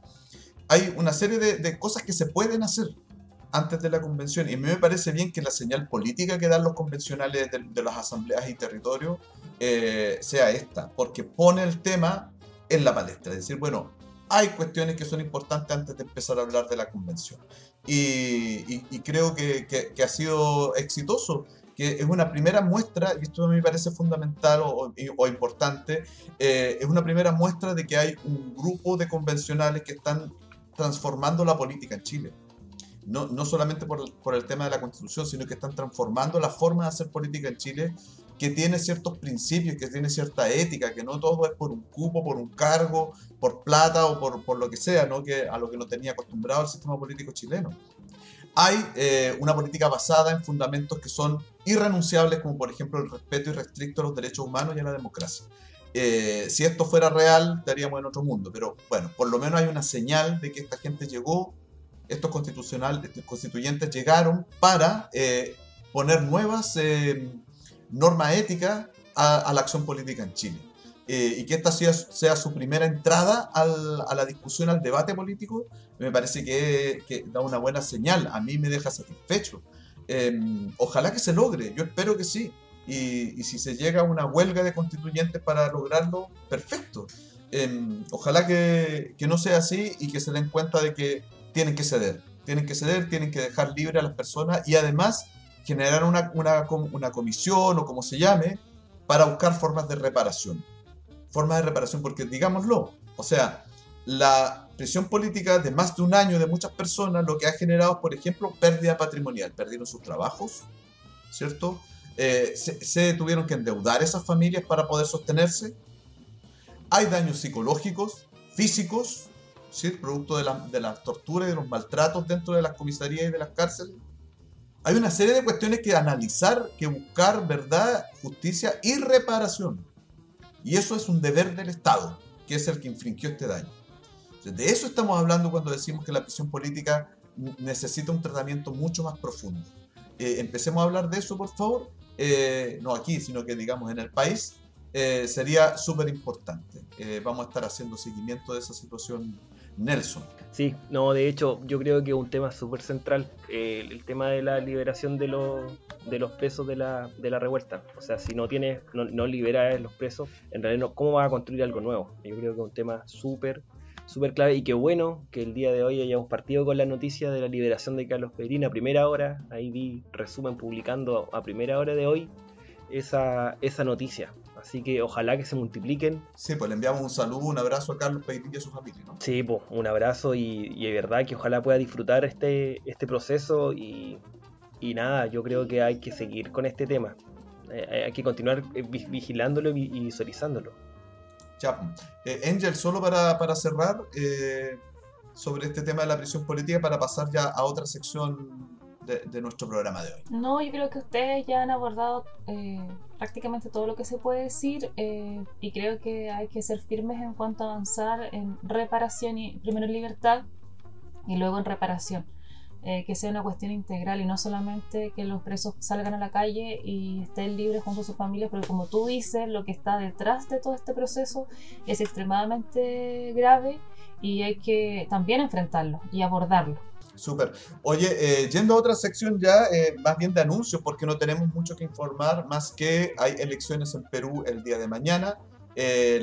Hay una serie de, cosas que se pueden hacer antes de la convención y a mí me parece bien que la señal política que dan los convencionales de, las asambleas y territorios eh, sea esta, porque pone el tema en la palestra, es decir, bueno, hay cuestiones que son importantes antes de empezar a hablar de la convención. Y, creo que, que, ha sido exitoso que es una primera muestra, y esto me parece fundamental o, importante, eh, es una primera muestra de que hay un grupo de convencionales que están transformando la política en Chile. No, no solamente por, por, el tema de la constitución, sino que están transformando la forma de hacer política en Chile, que tiene ciertos principios, que tiene cierta ética, que no todo es por un cupo, por un cargo, por plata o por, por lo que sea, ¿no? que, a lo que nos tenía acostumbrado el sistema político chileno hay eh, una política basada en fundamentos que son irrenunciables, como por ejemplo el respeto irrestricto a los derechos humanos y a la democracia. Eh, si esto fuera real, estaríamos en otro mundo, pero bueno, por lo menos hay una señal de que esta gente llegó, estos constituyentes llegaron para eh, poner nuevas normas éticas a la acción política en Chile. Eh, y que esta sea, sea su primera entrada al, a la discusión, al debate político, me parece que, que, da una buena señal. A mí me deja satisfecho. Em, ojalá que se logre, yo espero que sí. Y, y, si se llega a una huelga de constituyentes para lograrlo, perfecto. Em, ojalá que, que, no sea así y que se den cuenta de que tienen que ceder. Tienen que ceder, tienen que dejar libre a las personas y además generar una, una, comisión o como se llame para buscar formas de reparación formas de reparación, porque digámoslo, o sea, la presión política de más de un año de muchas personas lo que ha generado, por ejemplo, pérdida patrimonial, perdieron sus trabajos, ¿cierto? Eh, se, tuvieron que endeudar esas familias para poder sostenerse. Hay daños psicológicos, físicos, ¿sí? producto de la, de la tortura y de los maltratos dentro de las comisarías y de las cárceles. Hay una serie de cuestiones que analizar, que buscar verdad, justicia y reparación. Y eso es un deber del Estado, que es el que infringió este daño. De eso estamos hablando cuando decimos que la prisión política necesita un tratamiento mucho más profundo. Eh, empecemos a hablar de eso, por favor. Eh, no aquí, sino que digamos en el país. Eh, sería súper importante. vamos a estar haciendo seguimiento de esa situación Nelson. Sí, no, de hecho yo creo que es un tema súper central, el tema de la liberación de los, de los presos de la, de la revuelta. O sea, si no tienes, no, no liberas los presos, en realidad no, ¿cómo vas a construir algo nuevo? Yo creo que es un tema súper, súper clave y qué bueno que el día de hoy hayamos partido con la noticia de la liberación de Carlos Pedrín a primera hora. Ahí vi resumen publicando a primera hora de hoy esa, esa noticia. Así que ojalá que se multipliquen. Sí, pues le enviamos un saludo, un abrazo a Carlos Peitín y a su familia, ¿no? Sí, pues un abrazo y, y de verdad que ojalá pueda disfrutar este, este proceso y, y nada, yo creo que hay que seguir con este tema. Eh, hay que continuar eh, vi- vigilándolo y y visualizándolo. Ya. Eh, Angel, solo para, para cerrar eh, sobre este tema de la prisión política, para pasar ya a otra sección de, de nuestro programa de hoy. No, yo creo que ustedes ya han abordado eh, prácticamente todo lo que se puede decir eh, y creo que hay que ser firmes en cuanto a avanzar en reparación y primero en libertad y luego en reparación. Eh, que sea una cuestión integral y no solamente que los presos salgan a la calle y estén libres junto a sus familias, porque como tú dices, lo que está detrás de todo este proceso es extremadamente grave y hay que también enfrentarlo y abordarlo. Súper. Oye, eh, yendo a otra sección ya, eh, más bien de anuncios, porque no tenemos mucho que informar, más que hay elecciones en Perú el día de mañana. Eh,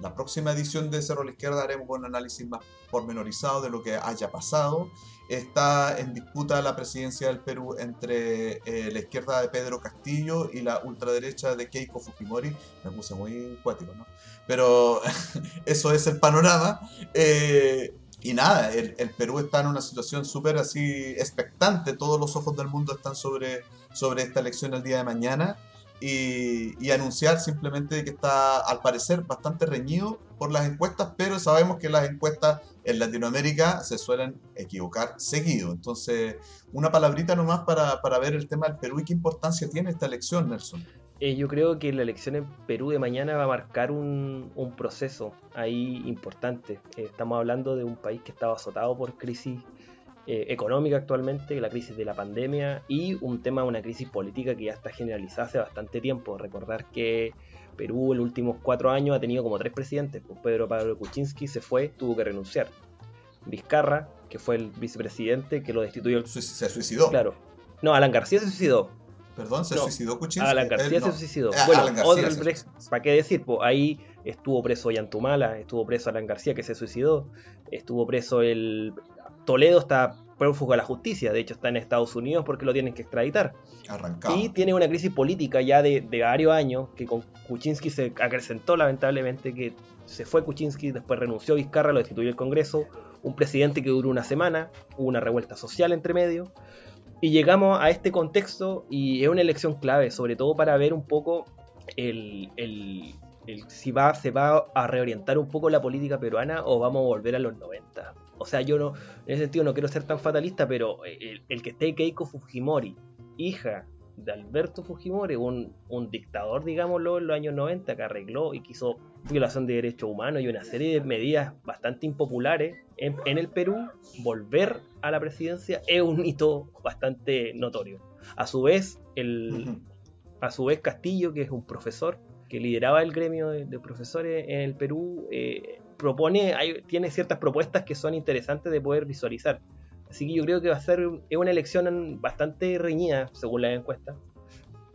la, próxima edición de Cerro a la Izquierda haremos un análisis más pormenorizado de lo que haya pasado. Está en disputa la presidencia del Perú entre eh, la izquierda de Pedro Castillo y la ultraderecha de Keiko Fujimori. Me puse muy cuático, ¿no? Pero eso es el panorama. Eh, y nada, el, el Perú está en una situación súper así expectante. Todos los ojos del mundo están sobre, sobre esta elección el día de mañana. Y, y anunciar simplemente que está, al parecer, bastante reñido por las encuestas, pero sabemos que las encuestas en Latinoamérica se suelen equivocar seguido. Entonces, una palabrita nomás para, para ver el tema del Perú y qué importancia tiene esta elección, Nelson. Eh, yo creo que la elección en Perú de mañana va a marcar un, un proceso ahí importante. Eh, estamos hablando de un país que estaba azotado por crisis eh, económica actualmente, la crisis de la pandemia y un tema, una crisis política que ya está generalizada hace bastante tiempo. Recordar que Perú en los últimos cuatro años ha tenido como tres presidentes. Pues Pedro Pablo Kuczynski se fue, tuvo que renunciar. Vizcarra, que fue el vicepresidente, que lo destituyó el... Se suicidó. Claro. No, Alan García se suicidó. Perdón, se No, suicidó Kuczynski. Alan García Él no. se suicidó. Ah, bueno, Alan García otro. ¿para qué decir? Pues ahí estuvo preso Yantumala, estuvo preso Alan García que se suicidó, estuvo preso el Toledo está prófugo a la justicia, de hecho está en Estados Unidos porque lo tienen que extraditar. Arrancado. Y tiene una crisis política ya de, de varios años que con Kuczynski se acrecentó lamentablemente que se fue Kuczynski, después renunció Vizcarra, lo destituyó el Congreso, un presidente que duró una semana, hubo una revuelta social entre medio, y llegamos a este contexto y es una elección clave, sobre todo para ver un poco el, el- si va, se va a reorientar un poco la política peruana o vamos a volver a los 90. O sea, yo no, en ese sentido no quiero ser tan fatalista, pero el, el que esté Keiko Fujimori, hija de Alberto Fujimori, un, un dictador, digámoslo, en los años 90, que arregló y quiso violación de derechos humanos y una serie de medidas bastante impopulares en, en el Perú, volver a la presidencia es un hito bastante notorio. A su vez, el, a su vez Castillo, que es un profesor que lideraba el gremio de, de profesores en el Perú, eh, propone, hay- tiene ciertas propuestas que son interesantes de poder visualizar. Así que yo creo que va a ser es una elección bastante reñida, según las encuestas.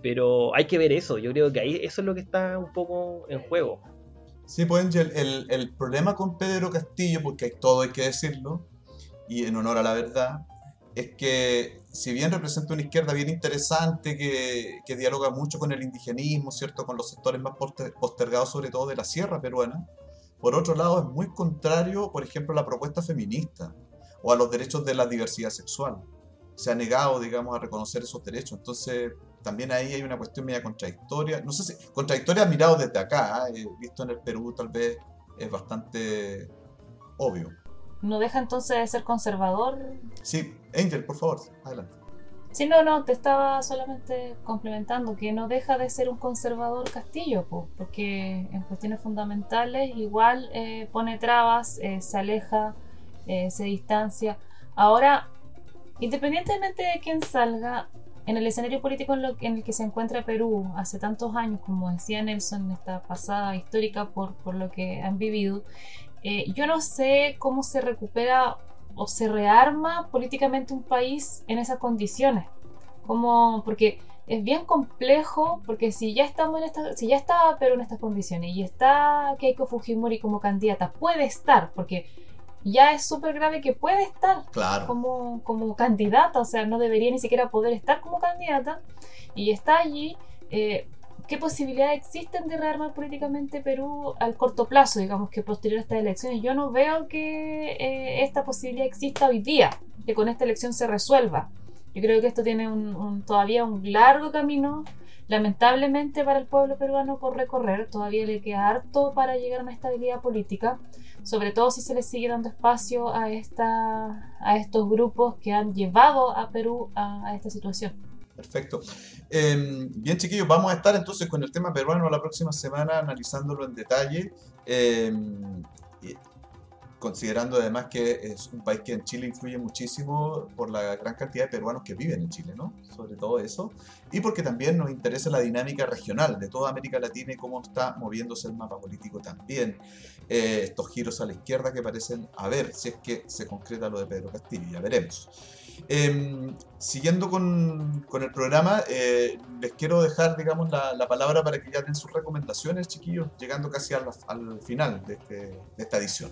Pero hay que ver eso, yo creo que ahí eso es lo que está un poco en juego. Sí, pues Angel, el, el problema con Pedro Castillo, porque todo hay que decirlo, y en honor a la verdad, es que si bien representa una izquierda bien interesante, que, que dialoga mucho con el indigenismo, ¿cierto? Con los sectores más poster- postergados, sobre todo de la sierra peruana, por otro lado es muy contrario, por ejemplo, a la propuesta feminista o a los derechos de la diversidad sexual. Se ha negado, digamos, a reconocer esos derechos. Entonces, también ahí hay una cuestión media contradictoria. No sé si contradictoria mirado desde acá, ¿eh? visto en el Perú tal vez es bastante obvio. ¿No deja entonces de ser conservador? Sí, Angel, por favor, adelante. Sí, no, no, te estaba solamente complementando que no deja de ser un conservador Castillo, po, porque en cuestiones fundamentales igual eh, pone trabas, eh, se aleja, eh, se distancia. Ahora, independientemente de quién salga, en el escenario político en, lo, en el que se encuentra Perú hace tantos años, como decía Nelson, en esta pasada histórica por, por lo que han vivido, eh, yo no sé cómo se recupera o se rearma políticamente un país en esas condiciones. Como, porque es bien complejo, porque si ya estamos en esta, si ya está Perú en estas condiciones y está Keiko Fujimori como candidata, puede estar, porque ya es súper grave que puede estar Claro. como, como candidata, o sea, no debería ni siquiera poder estar como candidata, y está allí. eh, qué posibilidades existen de rearmar políticamente Perú al corto plazo, digamos que posterior a estas elecciones. Yo no veo que eh, esta posibilidad exista hoy día, que con esta elección se resuelva. Yo creo que esto tiene un, todavía un largo camino, lamentablemente para el pueblo peruano por recorrer, todavía le queda harto para llegar a una estabilidad política, sobre todo si se le sigue dando espacio a, esta, a estos grupos que han llevado a Perú a esta situación. Perfecto. Em, bien, chiquillos, vamos a estar entonces con el tema peruano la próxima semana, analizándolo en detalle. Em, considerando además que es un país que en Chile influye muchísimo por la gran cantidad de peruanos que viven en Chile, ¿no? Sobre todo eso. Y porque también nos interesa la dinámica regional de toda América Latina y cómo está moviéndose el mapa político también. Eh, estos giros a la izquierda que parecen a ver si es que se concreta lo de Pedro Castillo, ya veremos. Em, siguiendo con, el programa, eh, les quiero dejar, digamos, la, palabra para que ya den sus recomendaciones, chiquillos, llegando casi al, final de, este, de esta edición.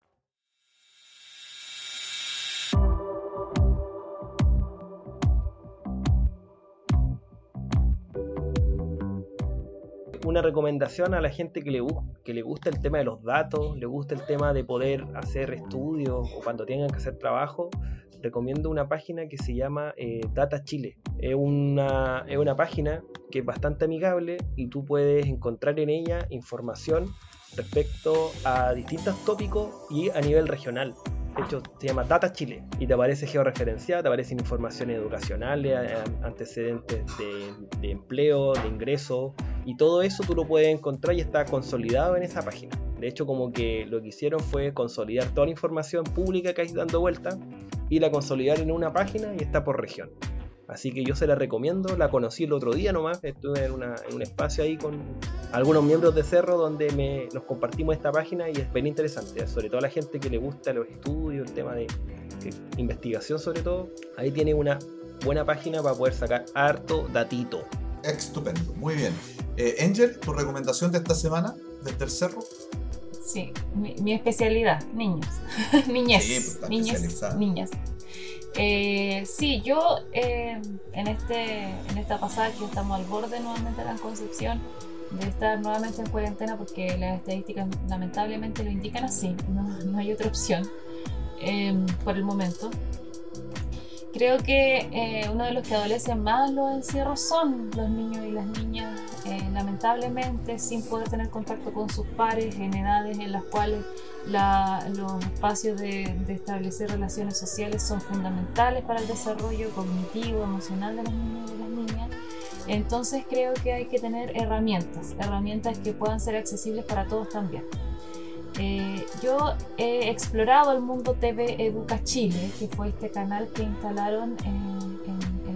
Una recomendación a la gente que le, que le gusta el tema de los datos, le gusta el tema de poder hacer estudios o cuando tengan que hacer trabajo, recomiendo una página que se llama eh, Data Chile. Es una, es una página que es bastante amigable y tú puedes encontrar en ella información respecto a distintos tópicos y a nivel regional. De hecho, se llama Data Chile y te aparece georreferenciada, te aparecen informaciones educacionales, antecedentes de, empleo, de ingreso, y todo eso tú lo puedes encontrar y está consolidado en esa página. De hecho, como que lo que hicieron fue consolidar toda la información pública que hay dando vuelta y la consolidaron en una página y está por región. Así que yo se la recomiendo, la conocí el otro día nomás, estuve en, un espacio ahí con algunos miembros de Cerro donde me, nos compartimos esta página y es bien interesante, sobre todo a la gente que le gusta los estudios, el tema de, de investigación sobre todo, ahí tiene una buena página para poder sacar harto datito. Estupendo, muy bien. Eh, Angel, tu recomendación de esta semana desde el cerro. Sí, mi, especialidad, niños. Niñez. Sí, pues, niñas. Niñas. Eh, sí, yo eh, en, este, en esta pasada que estamos al borde nuevamente de la Concepción, de estar nuevamente en cuarentena porque las estadísticas lamentablemente lo indican así, no, no hay otra opción por el momento. Creo que eh, uno de los que adolecen más los encierros son los niños y las niñas, eh, lamentablemente sin poder tener contacto con sus pares en edades en las cuales los espacios de, establecer relaciones sociales son fundamentales para el desarrollo cognitivo, emocional de los niños y las niñas. Entonces creo que hay que tener herramientas, herramientas que puedan ser accesibles para todos también. Eh, yo he explorado el mundo TV Educa Chile, que fue este canal que instalaron en,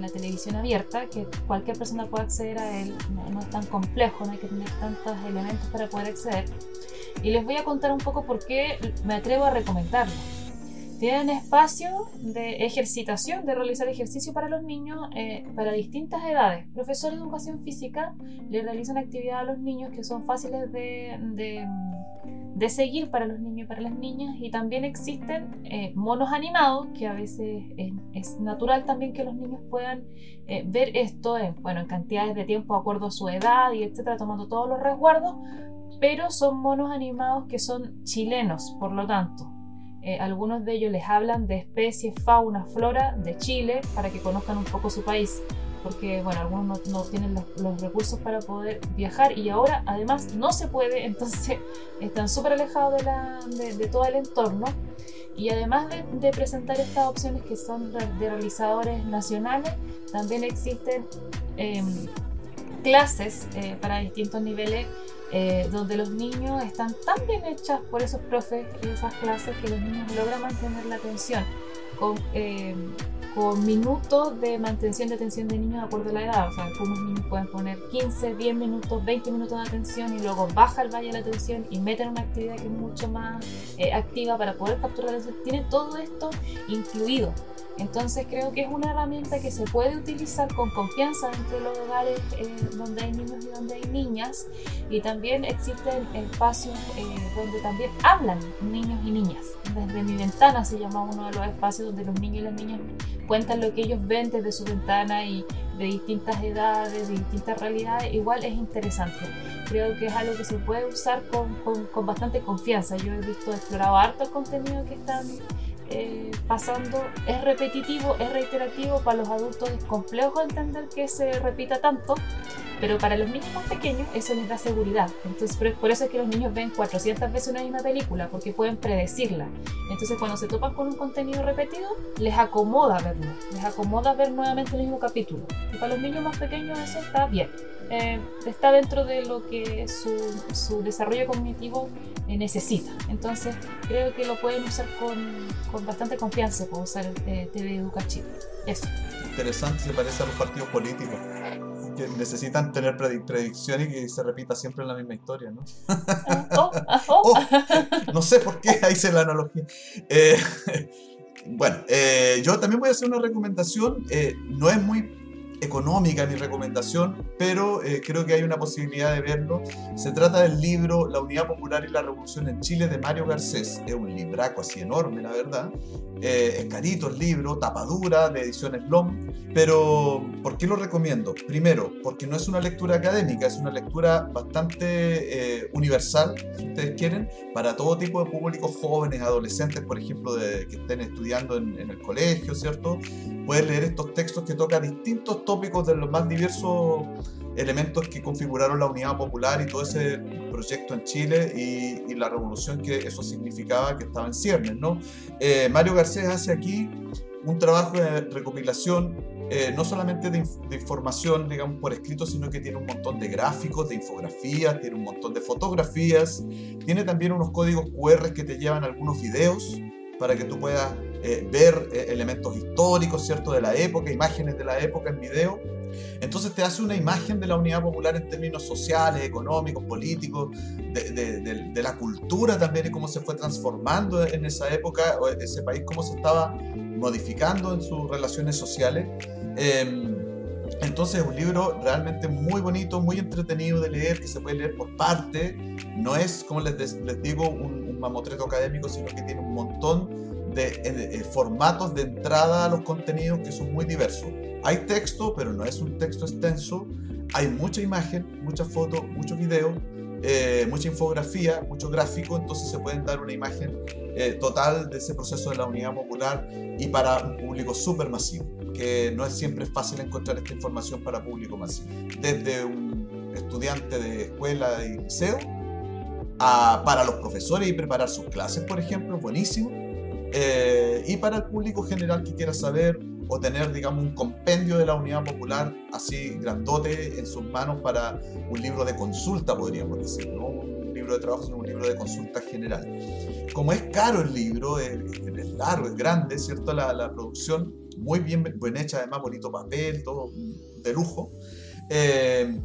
la televisión abierta, que cualquier persona puede acceder a él, no, es tan complejo, no hay que tener tantos elementos para poder acceder. Y les voy a contar un poco por qué me atrevo a recomendarlo. Tienen espacio de ejercitación, de realizar ejercicio para los niños eh, para distintas edades. Profesores de educación física le realizan actividad a los niños que son fáciles de de seguir para los niños y para las niñas y también existen eh, monos animados que a veces es, natural también que los niños puedan eh, ver esto en, bueno, en cantidades de tiempo de acuerdo a su edad y etcétera, tomando todos los resguardos, pero son monos animados que son chilenos, por lo tanto. Eh, algunos de ellos les hablan de especies, fauna, flora de Chile para que conozcan un poco su país porque bueno, algunos no, tienen los, recursos para poder viajar y ahora además no se puede, entonces están súper alejados de, todo el entorno. Y además de, presentar estas opciones que son de realizadores nacionales, también existen em, clases eh, para distintos niveles eh, donde los niños están tan bien hechas por esos profes y esas clases que los niños logran mantener la atención con, eh, con minutos de mantención de atención de niños de acuerdo a la edad. O sea, algunos niños pueden poner 15, 10 minutos, 20 minutos de atención y luego baja el valle de la atención y meten una actividad que es mucho más activa para poder capturar la atención. Tiene todo esto incluido. Entonces creo que es una herramienta que se puede utilizar con confianza entre los hogares eh, donde hay niños y donde hay niñas. Y también existen espacios eh, donde también hablan niños y niñas. Desde mi ventana se llama uno de los espacios donde los niños y las niñas cuentan lo que ellos ven desde su ventana y de distintas edades, de distintas realidades, igual es interesante. Creo que es algo que se puede usar con, con, con bastante confianza. Yo he visto, explorado harto el contenido que están eh, pasando es repetitivo, es reiterativo, para los adultos es complejo entender que se repita tanto, pero para los niños más pequeños eso les da seguridad. Entonces, por eso es que los niños ven 400 veces una misma película, porque pueden predecirla. Entonces, cuando se topan con un contenido repetido, les acomoda verlo, les acomoda ver nuevamente el mismo capítulo. Y para los niños más pequeños eso está bien. Eh, está dentro de lo que su, su desarrollo cognitivo eh, necesita. Entonces creo que lo pueden usar con, con bastante confianza, pueden usar eh, TV Educativo. Eso. Interesante, se parece a los partidos políticos que necesitan tener predicción y que se repita siempre la misma historia, ¿no? Ah, oh, ah, oh. Oh, no sé por qué, ahí se la analogía. Eh, bueno, eh, yo también voy a hacer una recomendación, eh, no es muy económica mi recomendación, pero eh, creo que hay una posibilidad de verlo. Se trata del libro La Unidad Popular y la Revolución en Chile de Mario Garcés. Es un libraco así enorme, la verdad. Eh, es carito el libro, tapadura, de ediciones LOM. Pero, ¿por qué lo recomiendo? Primero, porque no es una lectura académica, es una lectura bastante eh, universal, si ustedes quieren, para todo tipo de públicos jóvenes, adolescentes, por ejemplo, de, que estén estudiando en, en el colegio, ¿cierto? Pueden leer estos textos que tocan distintos tópicos de los más diversos elementos que configuraron la unidad popular y todo ese proyecto en Chile y, y la revolución que eso significaba que estaba en ciernes. ¿no? Eh, Mario Garcés hace aquí un trabajo de recopilación eh, no solamente de, de, información, digamos, por escrito, sino que tiene un montón de gráficos, de infografías, tiene un montón de fotografías, tiene también unos códigos QR que te llevan algunos videos para que tú puedas eh, ver eh, elementos históricos, ¿cierto?, de la época, imágenes de la época en video. Entonces te hace una imagen de la unidad popular en términos sociales, económicos, políticos, de, la cultura también y cómo se fue transformando en esa época, ese país, cómo se estaba modificando en sus relaciones sociales. Eh, entonces es un libro realmente muy bonito, muy entretenido de leer, que se puede leer por parte. No es, como les, les digo, un, un, mamotreto académico, sino que tiene un montón de, de, de, formatos de entrada a los contenidos que son muy diversos. Hay texto, pero no es un texto extenso. Hay mucha imagen, muchas fotos, muchos videos, eh, mucha infografía, mucho gráfico, entonces se pueden dar una imagen eh, total de ese proceso de la unidad popular y para un público súper masivo, que no es siempre fácil encontrar esta información para público masivo. Desde un estudiante de escuela y liceo, a, para los profesores y preparar sus clases, por ejemplo, buenísimo. Eh, y para el público general que quiera saber o tener, digamos, un compendio de la unidad popular así grandote en sus manos para un libro de consulta, podríamos decir, no un libro de trabajo, sino un libro de consulta general. Como es caro el libro, es, es largo, es grande, ¿cierto? La, la, producción, muy bien, bien hecha, además, bonito papel, todo de lujo. Eh,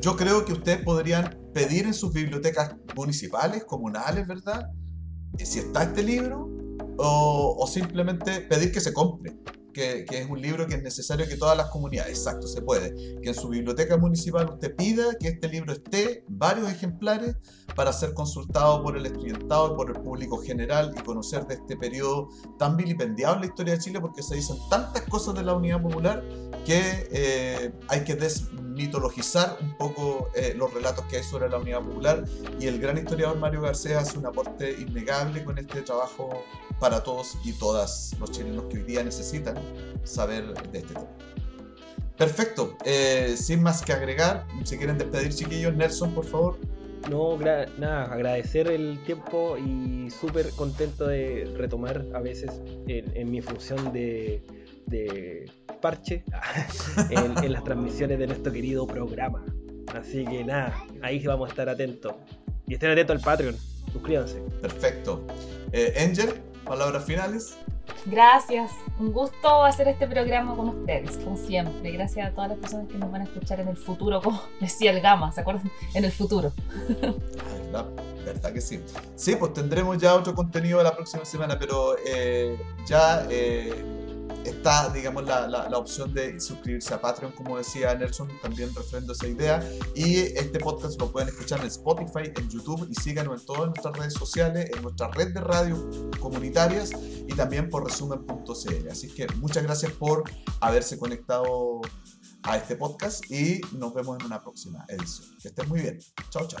yo creo que ustedes podrían pedir en sus bibliotecas municipales, comunales, ¿verdad? Si está este libro, o, o, simplemente pedir que se compre, que, que, es un libro que es necesario que todas las comunidades, exacto, se puede, que en su biblioteca municipal usted pida que este libro esté, varios ejemplares, para ser consultado por el estudiantado y por el público general y conocer de este periodo tan vilipendiable la historia de Chile, porque se dicen tantas cosas de la unidad popular que eh, hay que desmitologizar un poco eh, los relatos que hay sobre la unidad popular. Y el gran historiador Mario García hace un aporte innegable con este trabajo para todos y todas los chilenos que hoy día necesitan saber de este tema. Perfecto, eh, sin más que agregar, si quieren despedir chiquillos, Nelson, por favor. No, nada, agradecer el tiempo y súper contento de retomar a veces en, en mi función de, de parche en, las transmisiones de nuestro querido programa. Así que nada, ahí vamos a estar atentos. Y estén atentos al Patreon. Suscríbanse. Perfecto. Eh, Angel, palabras finales. Gracias, un gusto hacer este programa con ustedes, como siempre. Gracias a todas las personas que nos van a escuchar en el futuro, como decía el Gama, ¿se acuerdan? En el futuro. ¿Verdad? ¿Verdad que sí? Sí, pues tendremos ya otro contenido la próxima semana, pero eh, ya eh, está, digamos, la, la, opción de suscribirse a Patreon, como decía Nelson, también refrendo esa idea. Y este podcast lo pueden escuchar en Spotify, en YouTube y síganos en todas nuestras redes sociales, en nuestra red de radio comunitarias y también por resumen.cl. Así que muchas gracias por haberse conectado a este podcast y nos vemos en una próxima edición. Que estén muy bien. Chao, chao.